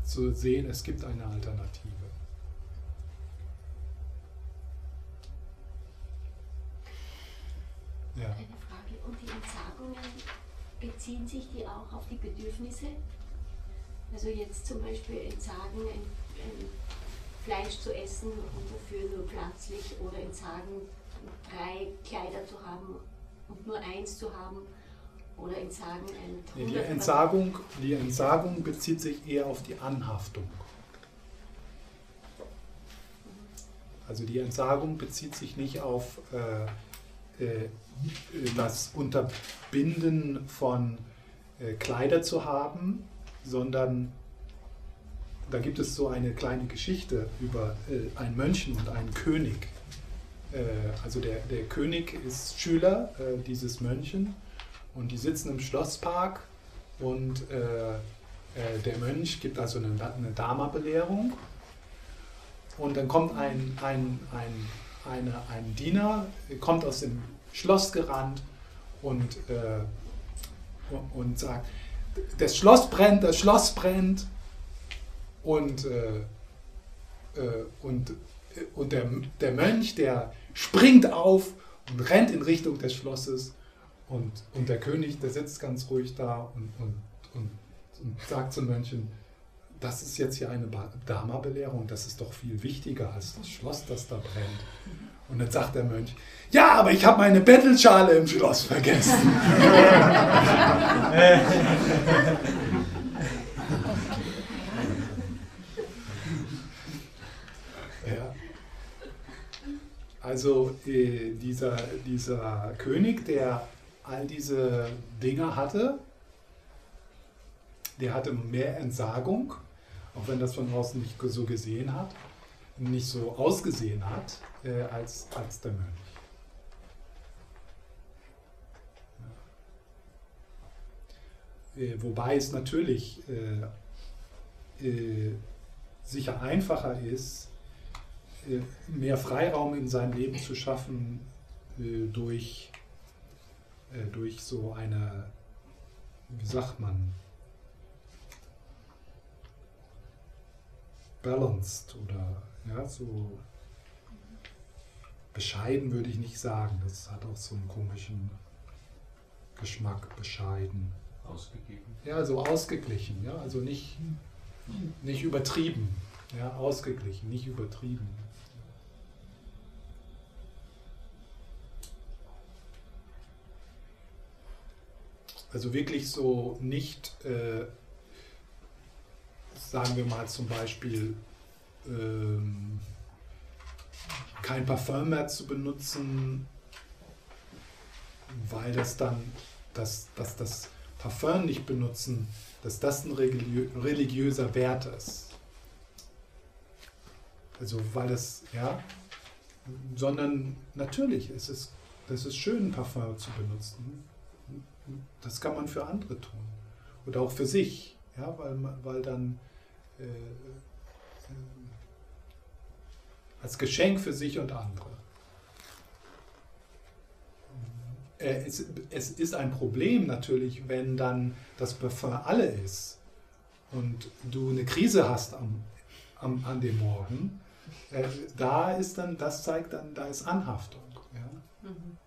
zu sehen, es gibt eine Alternative. Ja. Eine Frage. Und die Entsagungen, beziehen sich die auch auf die Bedürfnisse? Also jetzt zum Beispiel entsagen, ein, ein Fleisch zu essen und dafür nur pflanzlich oder entsagen, drei Kleider zu haben und nur eins zu haben oder entsagen ein Die 100 Entsagung, die Entsagung bezieht sich eher auf die Anhaftung. Also die Entsagung bezieht sich nicht auf äh, äh, das Unterbinden von äh, Kleider zu haben, sondern da gibt es so eine kleine Geschichte über äh, einen Mönchen und einen König. Äh, also der, der König ist Schüler dieses Mönchen und die sitzen im Schlosspark und der Mönch gibt also eine, eine Dharma-Belehrung und dann kommt ein, ein, ein, eine, ein Diener, kommt aus dem Schloss gerannt und, äh, und, sagt, das Schloss brennt, das Schloss brennt und, äh, äh, und, und der, der Mönch, der springt auf und rennt in Richtung des Schlosses und, und der König, der sitzt ganz ruhig da und, und, und, und sagt zum Mönchen, das ist jetzt hier eine Dharma-Belehrung, das ist doch viel wichtiger als das Schloss, das da brennt. Und dann sagt der Mönch, ja, aber ich habe meine Bettelschale im Schloss vergessen. ja. Also äh, dieser, dieser König, der all diese Dinge hatte, der hatte mehr Entsagung, auch wenn das von außen nicht so gesehen hat, nicht so ausgesehen hat, äh, als, als der Mönch. Äh, wobei es natürlich äh, äh, sicher einfacher ist, äh, mehr Freiraum in seinem Leben zu schaffen äh, durch, äh, durch so eine, wie sagt man, balanced oder ja, so bescheiden würde ich nicht sagen. Das hat auch so einen komischen Geschmack, bescheiden. Ausgegeben. Ja, so ausgeglichen, ja, also nicht, nicht übertrieben, ja, ausgeglichen, nicht übertrieben. Also wirklich so nicht, äh, sagen wir mal zum Beispiel, ähm, kein Parfum mehr zu benutzen, weil das dann, dass, dass das Parfum nicht benutzen, dass das ein religiö religiöser Wert ist. Also weil das, ja, sondern natürlich, es ist, es ist schön, Parfum zu benutzen. Das kann man für andere tun. Oder auch für sich, ja, weil, weil dann äh, als Geschenk für sich und andere. Äh, Es, es ist ein Problem natürlich, wenn dann das Parfum alle ist und du eine Krise hast am, am, an dem Morgen. Äh, Da ist dann, das zeigt dann, da ist Anhaftung. Ja? Mhm.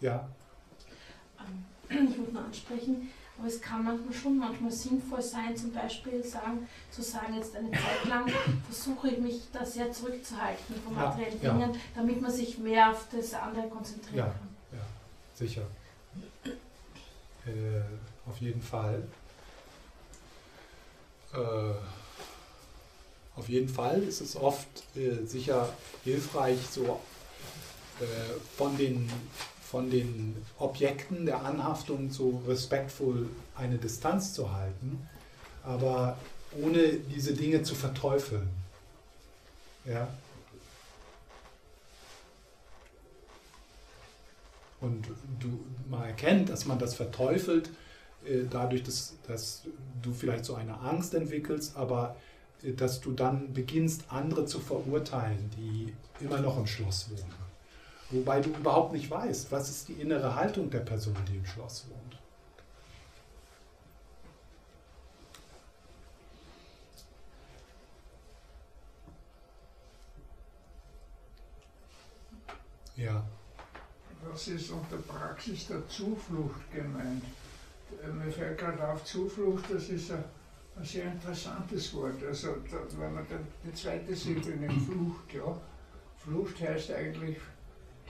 Ja, Ähm, Ich wollte nur ansprechen, aber es kann manchmal schon manchmal sinnvoll sein, zum Beispiel sagen, zu sagen, jetzt eine Zeit lang versuche ich mich da sehr zurückzuhalten von Ja, materiellen ja. Dingen, damit man sich mehr auf das andere konzentrieren Ja. kann. ja, sicher. Äh, auf jeden Fall. Äh, auf jeden Fall ist es oft äh, sicher hilfreich, so äh, von, den, von den Objekten der Anhaftung so respektvoll eine Distanz zu halten, aber ohne diese Dinge zu verteufeln. Ja. Und du, man erkennt, dass man das verteufelt, äh, dadurch, dass, dass du vielleicht so eine Angst entwickelst, aber äh, dass du dann beginnst, andere zu verurteilen, die immer noch im Schloss wohnen. Wobei du überhaupt nicht weißt, was ist die innere Haltung der Person, die im Schloss wohnt. Ja. Was ist unter Praxis der Zuflucht gemeint? Mir fällt gerade auf, Zuflucht, das ist ein, ein sehr interessantes Wort. Also, wenn man dann die zweite Silbe nimmt, Flucht, ja. Flucht heißt eigentlich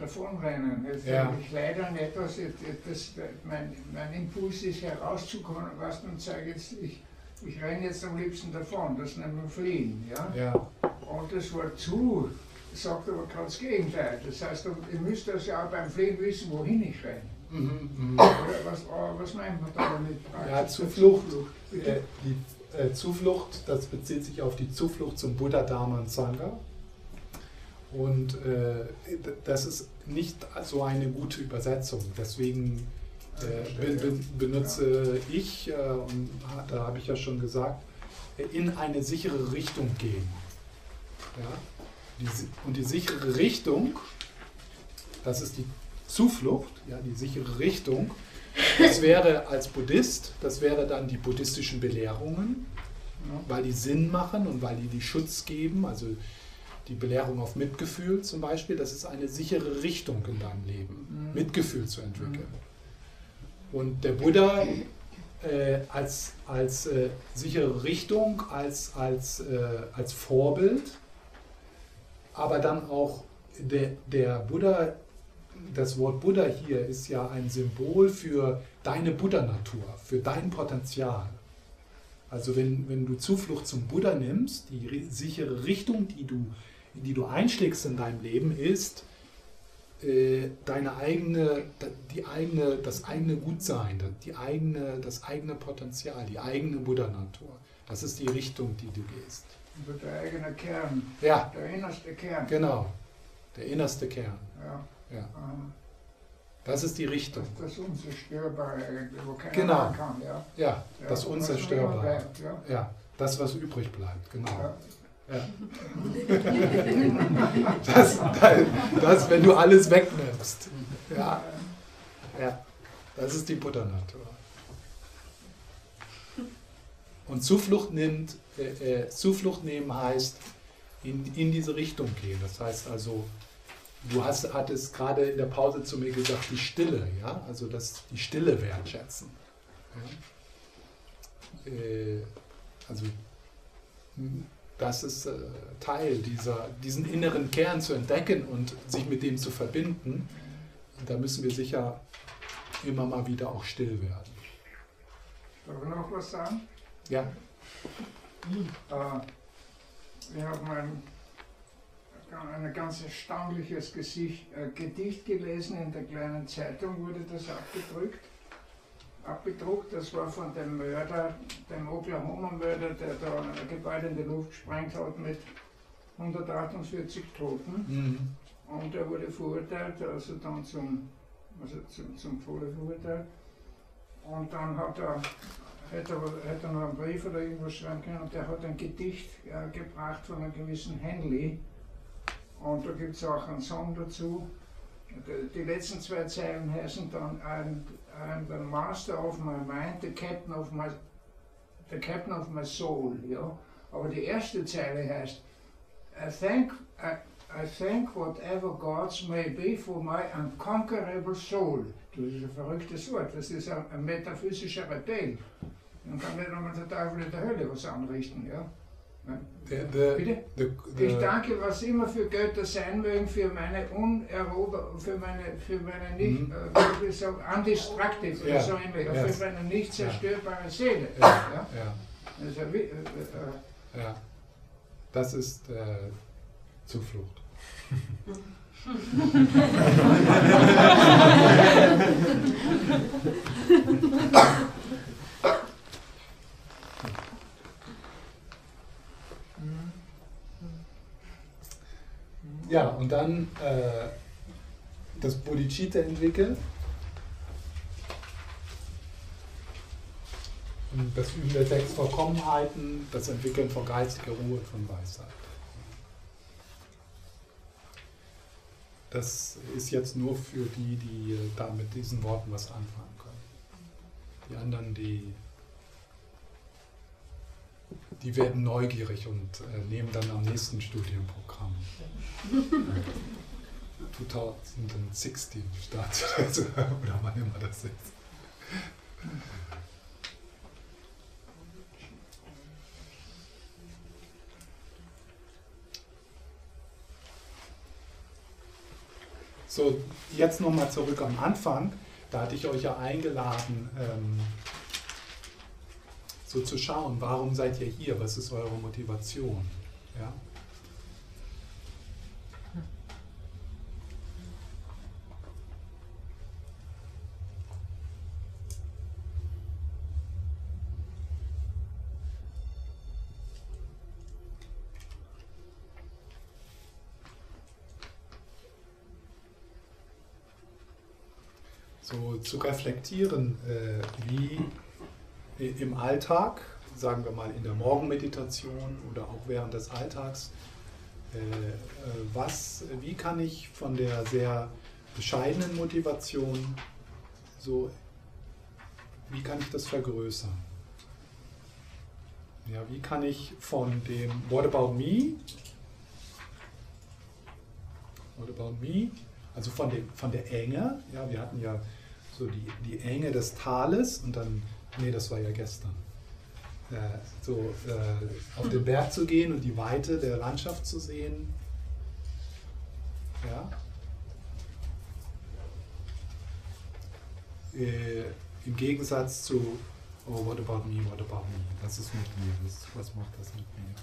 davonrennen. Jetzt Ja. ich leider nicht, dass ich, das, mein, mein Impuls ist herauszukommen, was und sage jetzt, ich, ich renne jetzt am liebsten davon, das nennen wir Fliehen. Ja? Ja, Und das Wort zu sagt aber gerade das Gegenteil. Das heißt, ihr müsst das ja auch beim Fliehen wissen, wohin ich renne. mhm, mhm. Was, was meint man da damit? Ja, Zuflucht. Bitte? Äh, die äh, Zuflucht, das bezieht sich auf die Zuflucht zum Buddha, Dharma und Sangha. Und äh, das ist nicht so eine gute Übersetzung. Deswegen äh, be be benutze ich, äh, und da habe ich ja schon gesagt, in eine sichere Richtung gehen. Ja? Die, und die sichere Richtung, das ist die Zuflucht, ja, die sichere Richtung, das wäre als Buddhist, das wäre dann die buddhistischen Belehrungen, Ja. weil die Sinn machen und weil die die Schutz geben, also die Belehrung auf Mitgefühl zum Beispiel, das ist eine sichere Richtung in deinem Leben, Mhm. Mitgefühl zu entwickeln. Und der Buddha äh, als, als äh, sichere Richtung, als, als, äh, als Vorbild, aber dann auch der, der Buddha, das Wort Buddha hier ist ja ein Symbol für deine Buddha-Natur, für dein Potenzial. Also wenn, wenn du Zuflucht zum Buddha nimmst, die sichere Richtung, die du, in die du einschlägst in deinem Leben, ist äh, deine eigene, die eigene, das eigene Gutsein, die eigene, das eigene Potenzial, die eigene Buddha-Natur. Das ist die Richtung, die du gehst. Also der eigene Kern, Ja, der innerste Kern. genau. Der innerste Kern. Ja. Ja. Das ist die Richtung. Das, das Unzerstörbare wo keiner Genau. kann. Ja. Ja, Ja, das Unzerstörbare. bleibt, Ja. Ja, das, was übrig bleibt, genau. Ja. Ja. Das, das, wenn du alles wegnimmst. Ja, ja. Das ist die Buddha-Natur. Und Zuflucht nimmt, äh, äh, Zuflucht nehmen heißt in, in diese Richtung gehen. Das heißt also, du hast, hattest gerade in der Pause zu mir gesagt, die Stille, ja, also das, die Stille wertschätzen. Ja? Äh, also das ist äh, Teil dieser, diesen inneren Kern zu entdecken und sich mit dem zu verbinden. Und da müssen wir sicher immer mal wieder auch still werden. Darf ich noch was sagen? Ja, Äh, wir haben ein, ein ganz erstaunliches Gesicht, äh, Gedicht gelesen in der kleinen Zeitung, wurde das abgedruckt. Abgedruckt, das war von dem Mörder, dem Oklahoma-Mörder, der da ein Gebäude in die Luft gesprengt hat mit 148 Toten. mhm. Und er wurde verurteilt, also dann zum, also zum, zum Tode verurteilt. Und dann hat er, hätte er, hätte er noch einen Brief oder irgendwas schreiben können und er hat ein Gedicht äh, gebracht von einem gewissen Henley. Und da gibt es auch einen Song dazu. Die, letzten zwei Zeilen heißen dann I'm, I'm the master of my mind, the captain of my, the captain of my soul. Ja? Aber die erste Zeile heißt I thank, I, I thank whatever gods may be for my unconquerable soul. Das ist ein verrücktes Wort, das ist ein, ein metaphysischer Appell. Dann kann nicht einmal der Teufel in der Hölle was anrichten. Ja? The, the, Bitte? the, Ich danke, was immer für Götter sein mögen, für meine unerober, für meine, für meine nicht, Mhm. äh, wie ich sagen, undestructive Ja. oder so ähnlich, Yes. für meine nicht zerstörbare Seele. Ja. Ja? ja, Also, wie, äh, äh, ja. Das ist äh, Zuflucht. Ja, und dann äh, das Bodhicitta entwickeln. Und das Üben der sechs Vollkommenheiten, das Entwickeln von geistiger Ruhe und von Weisheit. Das ist jetzt nur für die, die äh, da mit diesen Worten was anfangen können. Die anderen, die, die werden neugierig und äh, nehmen dann am nächsten Studienprogramm. 2016 startet also, oder wann immer das ist. So, jetzt nochmal zurück am Anfang. Da hatte ich euch ja eingeladen, ähm, so zu schauen, warum seid ihr hier? Was ist eure Motivation? Ja? Zu reflektieren, äh, wie im Alltag, sagen wir mal in der Morgenmeditation oder auch während des Alltags, äh, äh, was, wie kann ich von der sehr bescheidenen Motivation so, wie kann ich das vergrößern? Ja, wie kann ich von dem What about me? What about me? Also von, dem, von der Enge, ja, wir hatten ja so die, die Enge des Tales und dann, nee, das war ja gestern, äh, so äh, auf den Berg zu gehen und die Weite der Landschaft zu sehen. Ja. Äh, Im Gegensatz zu, oh, what about me, what about me, was ist mit mir, was, was macht das mit mir?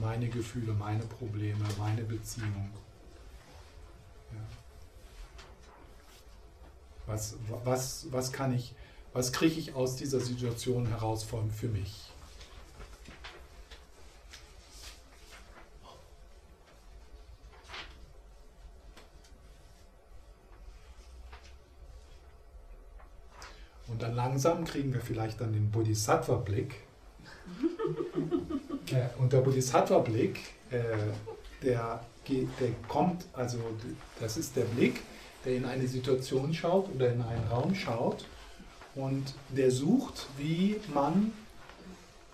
Meine Gefühle, meine Probleme, meine Beziehung. Ja. Was, was, was kann ich, was kriege ich aus dieser Situation heraus von für mich? Und dann langsam kriegen wir vielleicht dann den Bodhisattva-Blick. äh, und der Bodhisattva-Blick, äh, der, der kommt, also das ist der Blick, der in eine Situation schaut oder in einen Raum schaut und der sucht, wie man,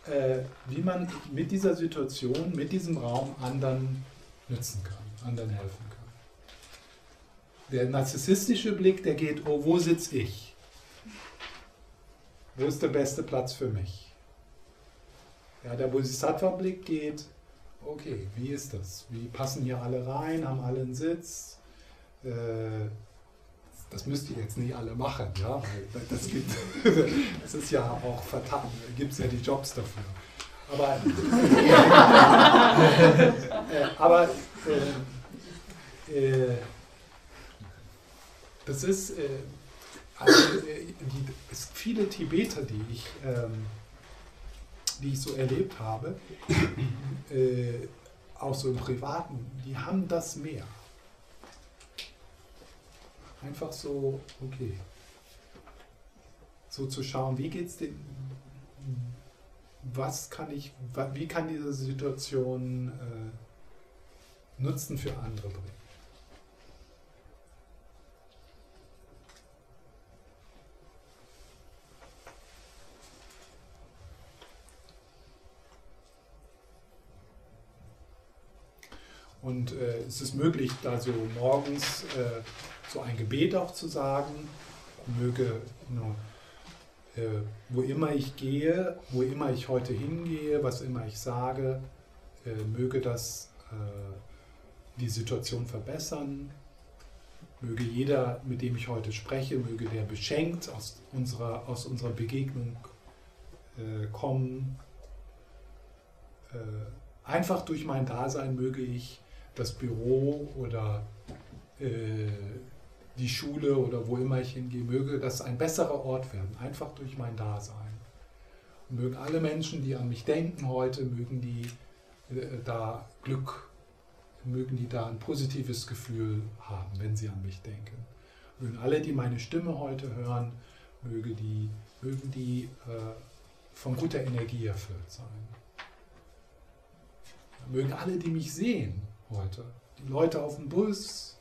äh, wie man mit dieser Situation, mit diesem Raum anderen nützen kann, anderen helfen kann. Der narzisstische Blick, der geht, oh, wo sitze ich? Wo ist der beste Platz für mich? Ja, der Bodhisattva-Blick geht, okay, wie ist das? Wie passen hier alle rein? Haben alle einen Sitz? Äh, das müsst ihr jetzt nicht alle machen, ja, weil das gibt, das ist ja auch vertan, gibt es ja die Jobs dafür. Aber, äh, aber äh, äh, das ist, also, die, es viele Tibeter, die ich, ähm, die ich so erlebt habe, auch so im Privaten, die haben das mehr. Einfach so, okay. So zu schauen, wie geht's denn, was kann ich, wie kann diese Situation äh, Nutzen für andere bringen? Und äh, es ist möglich, da so morgens äh, so ein Gebet auch zu sagen, möge, äh, wo immer ich gehe, wo immer ich heute hingehe, was immer ich sage, äh, möge das äh, die Situation verbessern. Möge jeder, mit dem ich heute spreche, möge der beschenkt aus unserer, aus unserer Begegnung äh, kommen. Äh, einfach durch mein Dasein möge ich das Büro oder äh, die Schule oder wo immer ich hingehe, möge das ein besserer Ort werden, einfach durch mein Dasein. Und mögen alle Menschen, die an mich denken heute, mögen die äh, da Glück, mögen die da ein positives Gefühl haben, wenn sie an mich denken. Mögen alle, die meine Stimme heute hören, möge die, mögen die äh, von guter Energie erfüllt sein. Mögen alle, die mich sehen heute, die Leute auf dem Bus,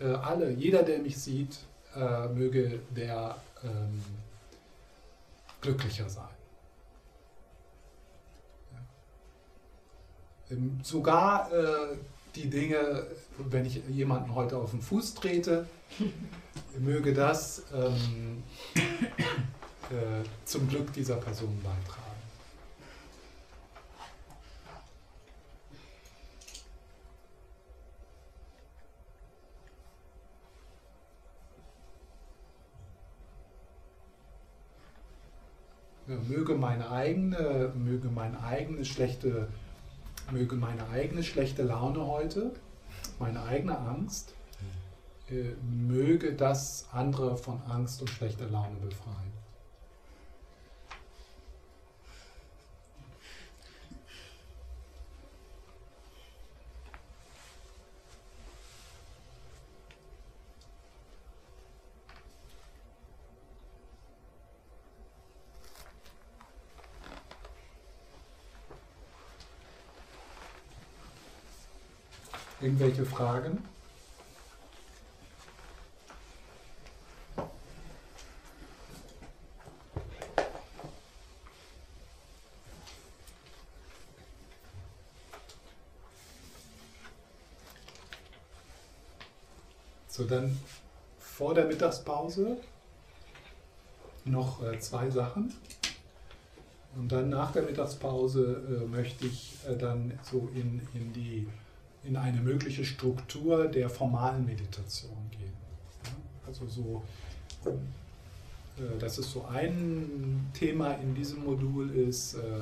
äh, alle, jeder, der mich sieht, äh, möge der ähm, glücklicher sein. Ja. Ähm, sogar äh, die Dinge, wenn ich jemanden heute auf den Fuß trete, möge das ähm, äh, zum Glück dieser Person beitragen. Möge meine eigene, möge meine eigene schlechte, möge meine eigene schlechte Laune heute, meine eigene Angst, äh, möge das andere von Angst und schlechter Laune befreien. Irgendwelche Fragen? So, dann vor der Mittagspause noch äh, zwei Sachen. Und dann nach der Mittagspause äh, möchte ich äh, dann so in, in die in eine mögliche Struktur der formalen Meditation gehen. Also so, äh, das ist so ein Thema in diesem Modul ist äh,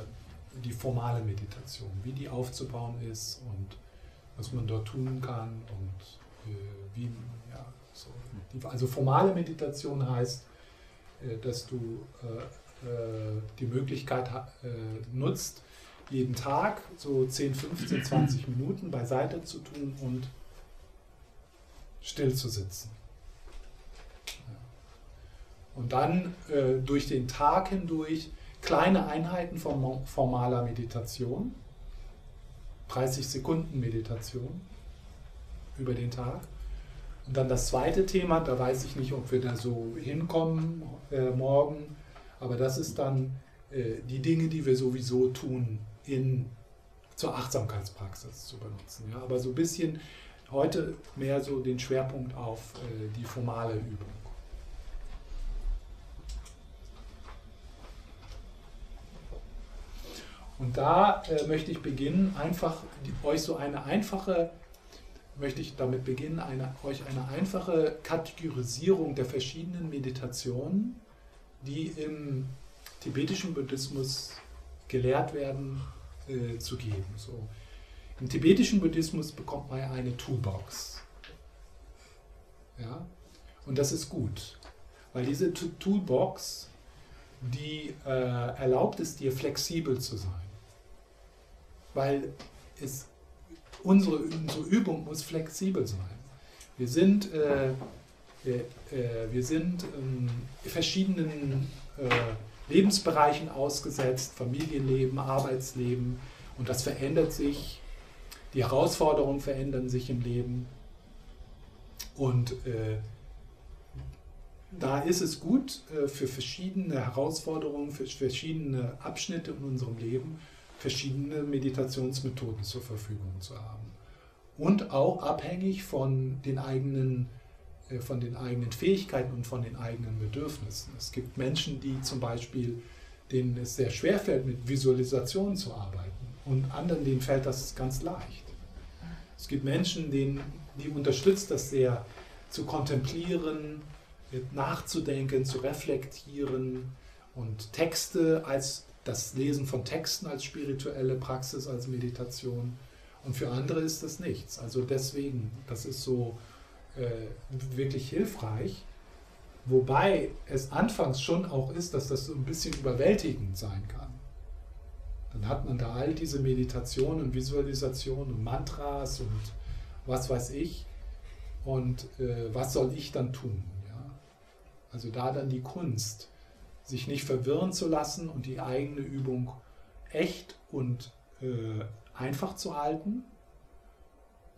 die formale Meditation, wie die aufzubauen ist und was man dort tun kann und äh, wie, ja, so. also formale Meditation heißt, dass du die Möglichkeit nutzt, jeden Tag so 10, 15, 20 Minuten beiseite zu tun und still zu sitzen. Und dann äh, durch den Tag hindurch kleine Einheiten von formaler Meditation, 30 Sekunden Meditation über den Tag. Und dann das zweite Thema, da weiß ich nicht, ob wir da so hinkommen äh, morgen, aber das ist dann äh, die Dinge, die wir sowieso tun in, zur Achtsamkeitspraxis zu benutzen. Ja? Aber so ein bisschen heute mehr so den Schwerpunkt auf äh, die formale Übung. Und da äh, möchte ich beginnen, einfach die, euch so eine einfache, möchte ich damit beginnen, eine, euch eine einfache Kategorisierung der verschiedenen Meditationen, die im tibetischen Buddhismus gelehrt werden, äh, zu geben. So. Im tibetischen Buddhismus bekommt man eine Toolbox. Ja? Und das ist gut, weil diese Toolbox, die äh, erlaubt es dir, flexibel zu sein. Weil es, unsere, unsere Übung muss flexibel sein. Wir sind, äh, wir, äh, wir sind in verschiedenen äh, Lebensbereichen ausgesetzt, Familienleben, Arbeitsleben. Und das verändert sich. Die Herausforderungen verändern sich im Leben. Und äh, da ist es gut, äh, für verschiedene Herausforderungen, für verschiedene Abschnitte in unserem Leben verschiedene Meditationsmethoden zur Verfügung zu haben. und auch abhängig von den eigenen von den eigenen Fähigkeiten und von den eigenen Bedürfnissen. Es gibt Menschen, die zum Beispiel, denen es sehr schwer fällt, mit Visualisationen zu arbeiten und anderen, denen fällt das ganz leicht. Es gibt Menschen, denen, die unterstützt das sehr, zu kontemplieren, nachzudenken, zu reflektieren und Texte als das Lesen von Texten als spirituelle Praxis, als Meditation. Und für andere ist das nichts. Also deswegen, das ist so äh, wirklich hilfreich. Wobei es anfangs schon auch ist, dass das so ein bisschen überwältigend sein kann. Dann hat man da all diese Meditationen und Visualisationen und Mantras und was weiß ich. Und äh, was soll ich dann tun? Ja? Also da dann die Kunst, sich nicht verwirren zu lassen und die eigene Übung echt und äh, einfach zu halten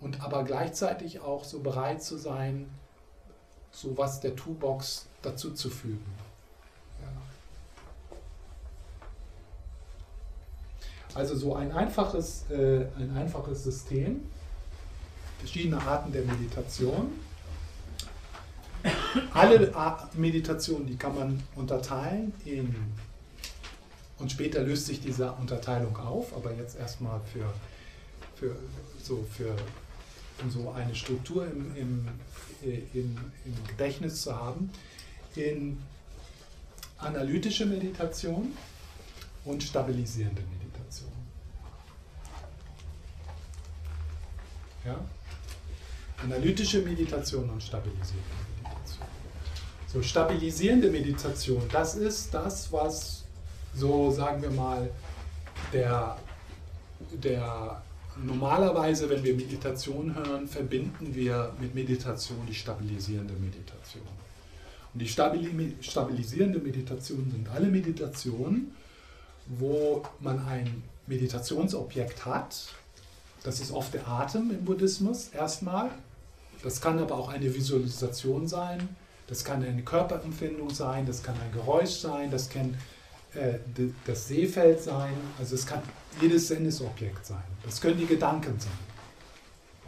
und aber gleichzeitig auch so bereit zu sein, so was der Toolbox dazu zu fügen. Ja. Also so ein einfaches, äh, ein einfaches System, verschiedene Arten der Meditation. Alle Meditationen, die kann man unterteilen in, und später löst sich diese Unterteilung auf, aber jetzt erstmal für, für, so für um so eine Struktur im, im, äh, im, im Gedächtnis zu haben, in analytische Meditation und stabilisierende Meditation. Ja? Analytische Meditation und stabilisierende Meditation. So, stabilisierende Meditation, das ist das, was so sagen wir mal der, der Normalerweise, wenn wir Meditation hören, verbinden wir mit Meditation die stabilisierende Meditation. Und die stabilisierende Meditation sind alle Meditationen, wo man ein Meditationsobjekt hat. Das ist oft der Atem im Buddhismus erstmal. Das kann aber auch eine Visualisation sein. Das kann eine Körperempfindung sein. Das kann ein Geräusch sein. Das kann äh, das Seefeld sein. Also es kann jedes Sinnesobjekt sein. Das können die Gedanken sein.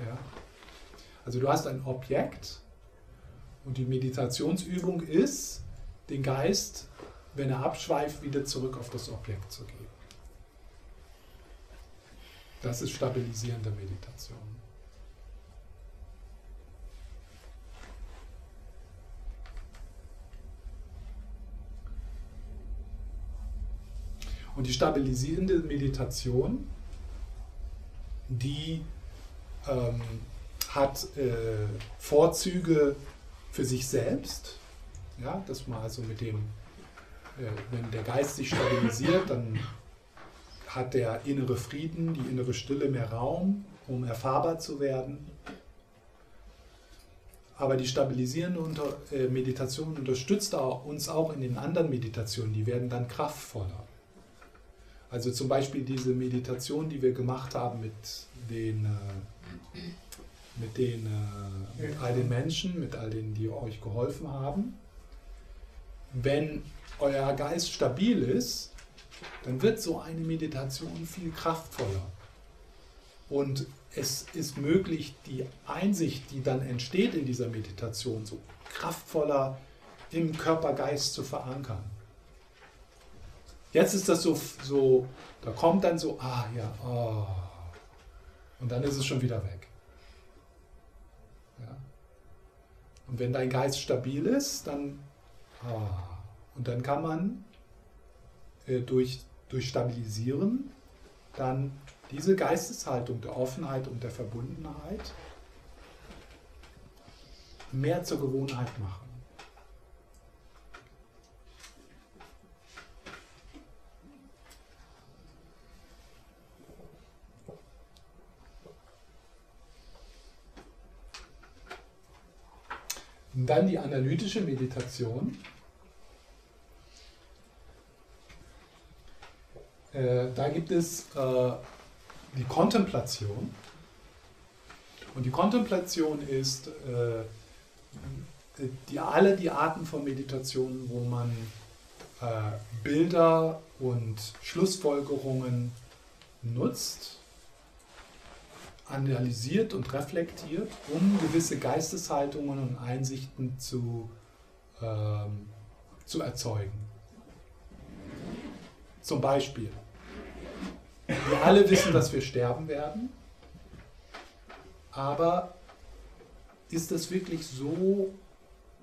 Ja? Also du hast ein Objekt und die Meditationsübung ist, den Geist, wenn er abschweift, wieder zurück auf das Objekt zu geben. Das ist stabilisierende Meditation. Und die stabilisierende Meditation, die ähm, hat äh, Vorzüge für sich selbst, ja, dass man also mit dem, äh, wenn der Geist sich stabilisiert, dann hat der innere Frieden, die innere Stille mehr Raum, um erfahrbar zu werden. Aber die stabilisierende äh, Meditation unterstützt uns auch in den anderen Meditationen, die werden dann kraftvoller. Also zum Beispiel diese Meditation, die wir gemacht haben mit den, äh, mit, den, äh, mit all den Menschen, mit all denen, die euch geholfen haben. Wenn euer Geist stabil ist, dann wird so eine Meditation viel kraftvoller. Und es ist möglich, die Einsicht, die dann entsteht in dieser Meditation, so kraftvoller im Körper-Geist zu verankern. Jetzt ist das so, so, da kommt dann so, ah ja, oh. Und dann ist es schon wieder weg. Ja. Und wenn dein Geist stabil ist, dann, ah. Und dann kann man äh, durch, durch Stabilisieren dann diese Geisteshaltung der Offenheit und der Verbundenheit mehr zur Gewohnheit machen. Und dann die analytische Meditation. Äh, da gibt es äh, die Kontemplation. Und die Kontemplation ist äh, die, alle die Arten von Meditationen, wo man äh, Bilder und Schlussfolgerungen nutzt, analysiert und reflektiert, um gewisse Geisteshaltungen und Einsichten zu, ähm, zu erzeugen. Zum Beispiel, wir alle wissen, dass wir sterben werden, aber ist das wirklich so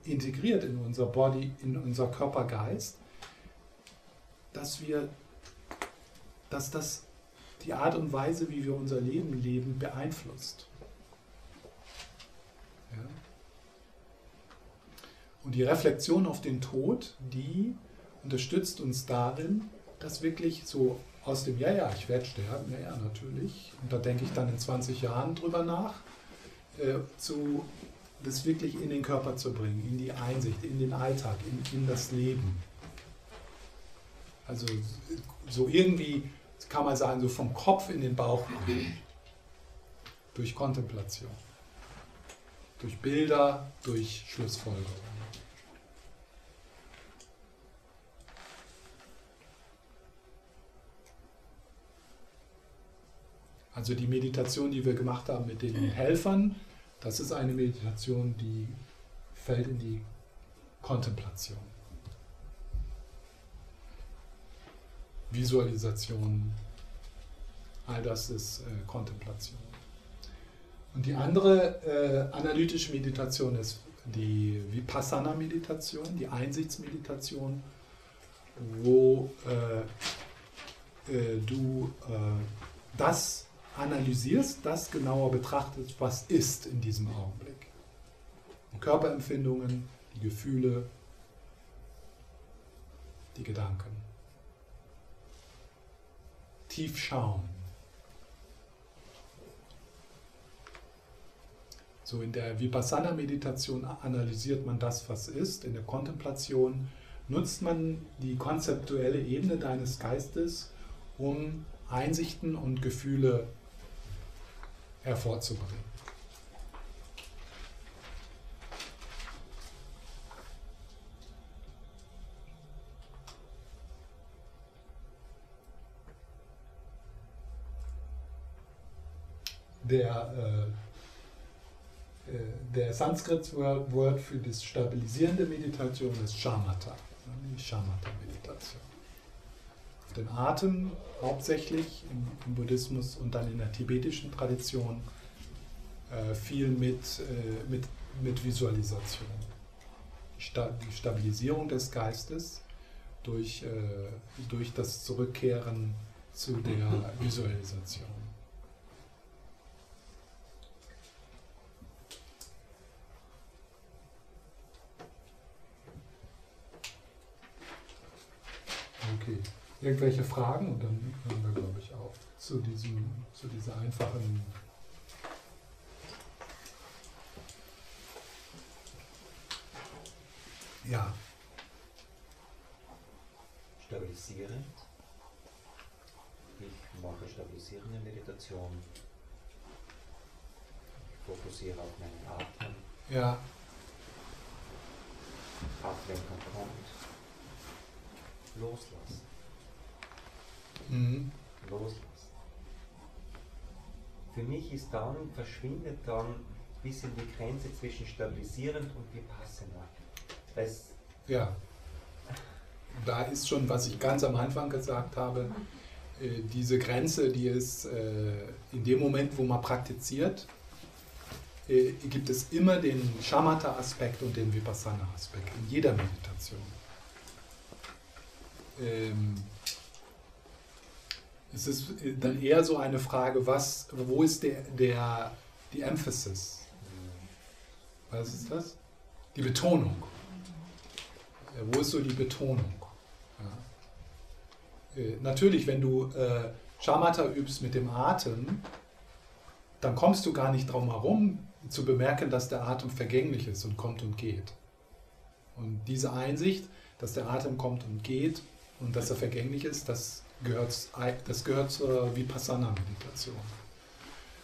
integriert in unser Body, in unser Körpergeist, dass wir, dass das die Art und Weise, wie wir unser Leben leben, beeinflusst. Ja? Und die Reflexion auf den Tod, die unterstützt uns darin, dass wirklich so aus dem, ja, ja, ich werde sterben, ja, ja, natürlich, und da denke ich dann in 20 Jahren drüber nach, äh, zu das wirklich in den Körper zu bringen, in die Einsicht, in den Alltag, in, in das Leben. Also so irgendwie kann man sagen, so vom Kopf in den Bauch bringen. Durch Kontemplation. Durch Bilder, durch Schlussfolgerungen. Also die Meditation, die wir gemacht haben mit den Helfern, das ist eine Meditation, die fällt in die Kontemplation. Visualisation, all das ist äh, Kontemplation. Und die andere äh, analytische Meditation ist die Vipassana-Meditation, die Einsichtsmeditation, wo äh, äh du äh, das analysierst, das genauer betrachtest, was ist in diesem Augenblick. Die Körperempfindungen, die Gefühle, die Gedanken. Tief schauen. So in der Vipassana-Meditation analysiert man das, was ist. In der Kontemplation nutzt man die konzeptuelle Ebene deines Geistes, um Einsichten und Gefühle hervorzubringen. Der, äh, der Sanskrit-Wort für das stabilisierende Meditation ist Shamatha, die Shamatha-Meditation den Atem hauptsächlich im, im, Buddhismus und dann in der tibetischen Tradition äh, viel mit, äh, mit, mit Visualisation. Die Stabilisierung des Geistes durch, äh, durch das Zurückkehren zu der Visualisation. Okay irgendwelche Fragen und dann hören wir, glaube ich, auf zu, diesem, zu dieser einfachen Ja. Stabilisierend. Ich mache stabilisierende Meditation. Ich fokussiere auf meinen Atem. Ja. Ablenkung kommt. Loslassen mhm. loslassen. Für mich ist dann, verschwindet dann ein bisschen die Grenze zwischen stabilisierend und Vipassana. Es ja, da ist schon, was ich ganz am Anfang gesagt habe, äh, diese Grenze, die ist äh, in dem Moment, wo man praktiziert, äh, gibt es immer den Shamatha-Aspekt und den Vipassana-Aspekt in jeder Meditation. Ähm, es ist dann eher so eine Frage, was, wo ist der, der, die Emphasis? Was ist das? Die Betonung. Wo ist so die Betonung? Ja. Äh, natürlich, wenn du äh, Shamatha übst mit dem Atem, dann kommst du gar nicht drum herum zu bemerken, dass der Atem vergänglich ist und kommt und geht. Und diese Einsicht, dass der Atem kommt und geht und dass er vergänglich ist, das gehört, das gehört zur Vipassana-Meditation.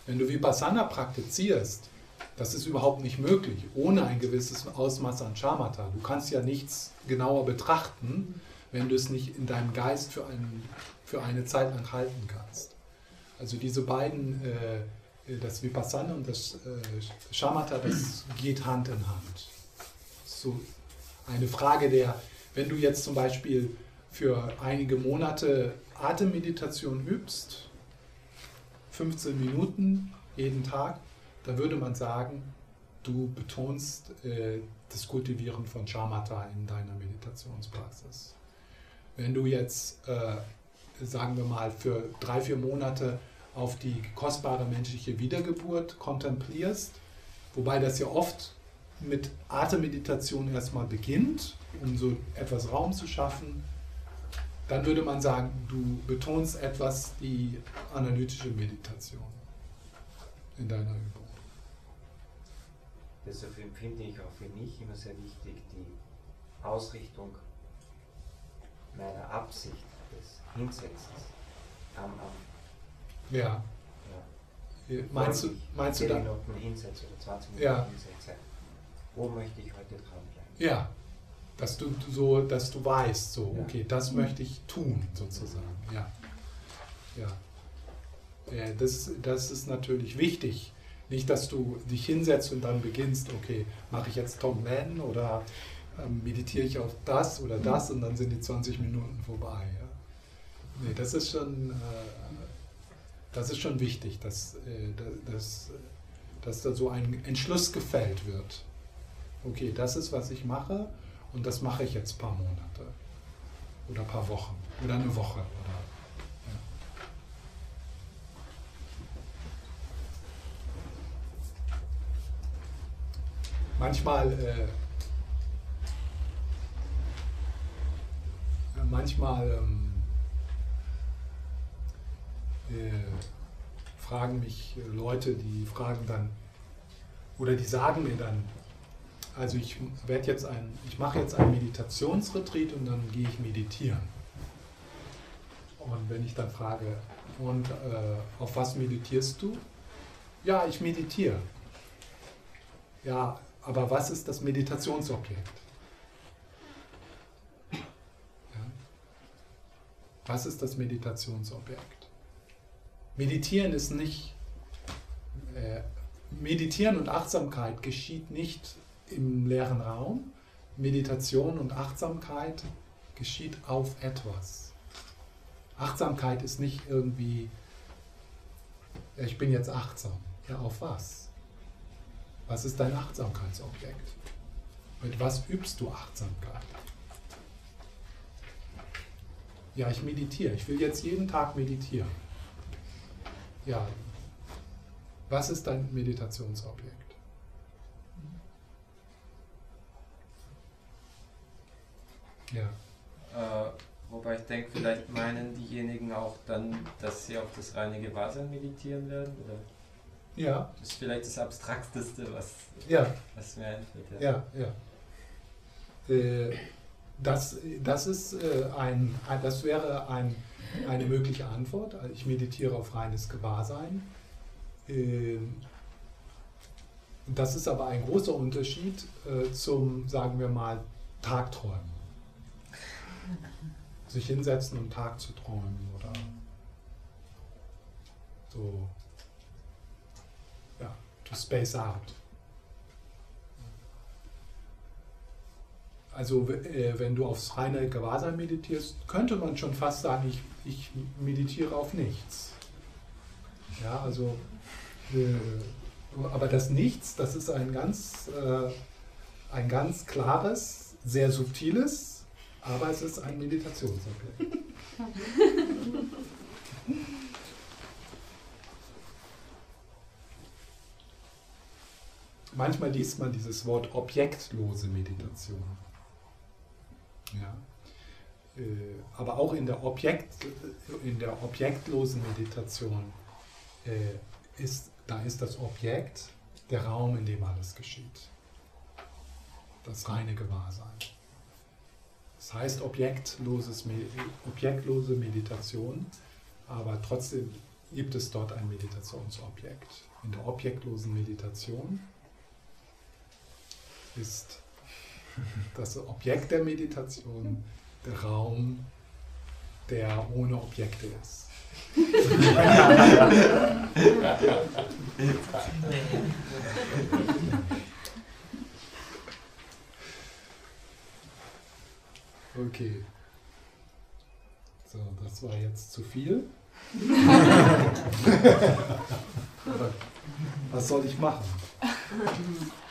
Wenn du Vipassana praktizierst, das ist überhaupt nicht möglich, ohne ein gewisses Ausmaß an Shamatha. Du kannst ja nichts genauer betrachten, wenn du es nicht in deinem Geist für, einen, für eine Zeit lang halten kannst. Also diese beiden äh, das Vipassana und das äh, das geht Hand in Hand. So eine Frage der, wenn du jetzt zum Beispiel für einige Monate Atemmeditation übst, 15 Minuten jeden Tag, dann würde man sagen, du betonst äh, das Kultivieren von Shamatha in deiner Meditationspraxis. Wenn du jetzt, äh, sagen wir mal, für drei, vier Monate auf die kostbare menschliche Wiedergeburt kontemplierst, wobei das ja oft mit Atemmeditation erstmal beginnt, um so etwas Raum zu schaffen, dann würde man sagen, du betonst etwas die analytische Meditation in deiner Übung. Deshalb empfinde ich auch für mich immer sehr wichtig die Ausrichtung meiner Absicht des Hinsetzens am, am Ja. ja. Meinst du, meinst du 10 da? Minuten hinsetze oder 20 Minuten Ja. hinsetze, wo möchte ich heute dranbleiben? Ja. Dass du so, dass du weißt, so, Ja. okay, das möchte ich tun, sozusagen. Ja. Ja. ja das, das ist natürlich wichtig. Nicht, dass du dich hinsetzt und dann beginnst, okay, mache ich jetzt Tom Man oder ähm, meditiere ich auf das oder das und dann sind die 20 Minuten vorbei. Ja. Nee, das ist schon, äh, das ist schon wichtig, dass, äh, da- dass, dass da so ein Entschluss gefällt wird. Okay, das ist, was ich mache und das mache ich jetzt ein paar Monate oder ein paar Wochen oder eine Woche. Oder, ja. Manchmal, äh, manchmal ähm, äh, fragen mich äh, Leute, die fragen dann, oder die sagen mir dann, also ich werde jetzt ein, ich mache jetzt ein Meditationsretreat und dann gehe ich meditieren. Und wenn ich dann frage, und äh, auf was meditierst du? Ja, ich meditiere. Ja, aber was ist das Meditationsobjekt? Ja? Was ist das Meditationsobjekt? Meditieren ist nicht, äh, Meditieren und Achtsamkeit geschieht nicht im leeren Raum. Meditation und Achtsamkeit geschieht auf etwas. Achtsamkeit ist nicht irgendwie, ich bin jetzt achtsam. Ja, auf was? Was ist dein Achtsamkeitsobjekt? Mit was übst du Achtsamkeit? Ja, ich meditiere. Ich will jetzt jeden Tag meditieren. Ja, was ist dein Meditationsobjekt? Ja. Äh, wobei ich denke, vielleicht meinen diejenigen auch dann, dass sie auf das reine Gewahrsein meditieren werden. Oder Ja, das ist vielleicht das Abstrakteste, was, ja, was mir einfällt. ja, ja. Äh, Das, das, ist, äh, ein, das wäre ein, eine mögliche Antwort. Also Ich meditiere auf reines Gewahrsein. Ähm, Das ist aber ein großer Unterschied äh, zum, sagen wir mal, Tagträumen. Sich hinsetzen und Tag zu träumen oder so, ja, to space out. Also äh, wenn du aufs reine Gewahrsein meditierst, könnte man schon fast sagen, ich, ich meditiere auf nichts. Ja, also, äh, aber das Nichts, das ist ein ganz, äh, ein ganz klares, sehr subtiles, aber es ist ein Meditationsobjekt. Manchmal liest man dieses Wort objektlose Meditation. Ja. Äh, Aber auch in der, Objekt, in der objektlosen Meditation äh, ist, da ist das Objekt der Raum, in dem alles geschieht. Das reine Gewahrsein. Das heißt objektloses, objektlose Meditation, aber trotzdem gibt es dort ein Meditationsobjekt. In der objektlosen Meditation ist das Objekt der Meditation der Raum, der ohne Objekte ist. Okay. So, das war jetzt zu viel. Was soll ich machen?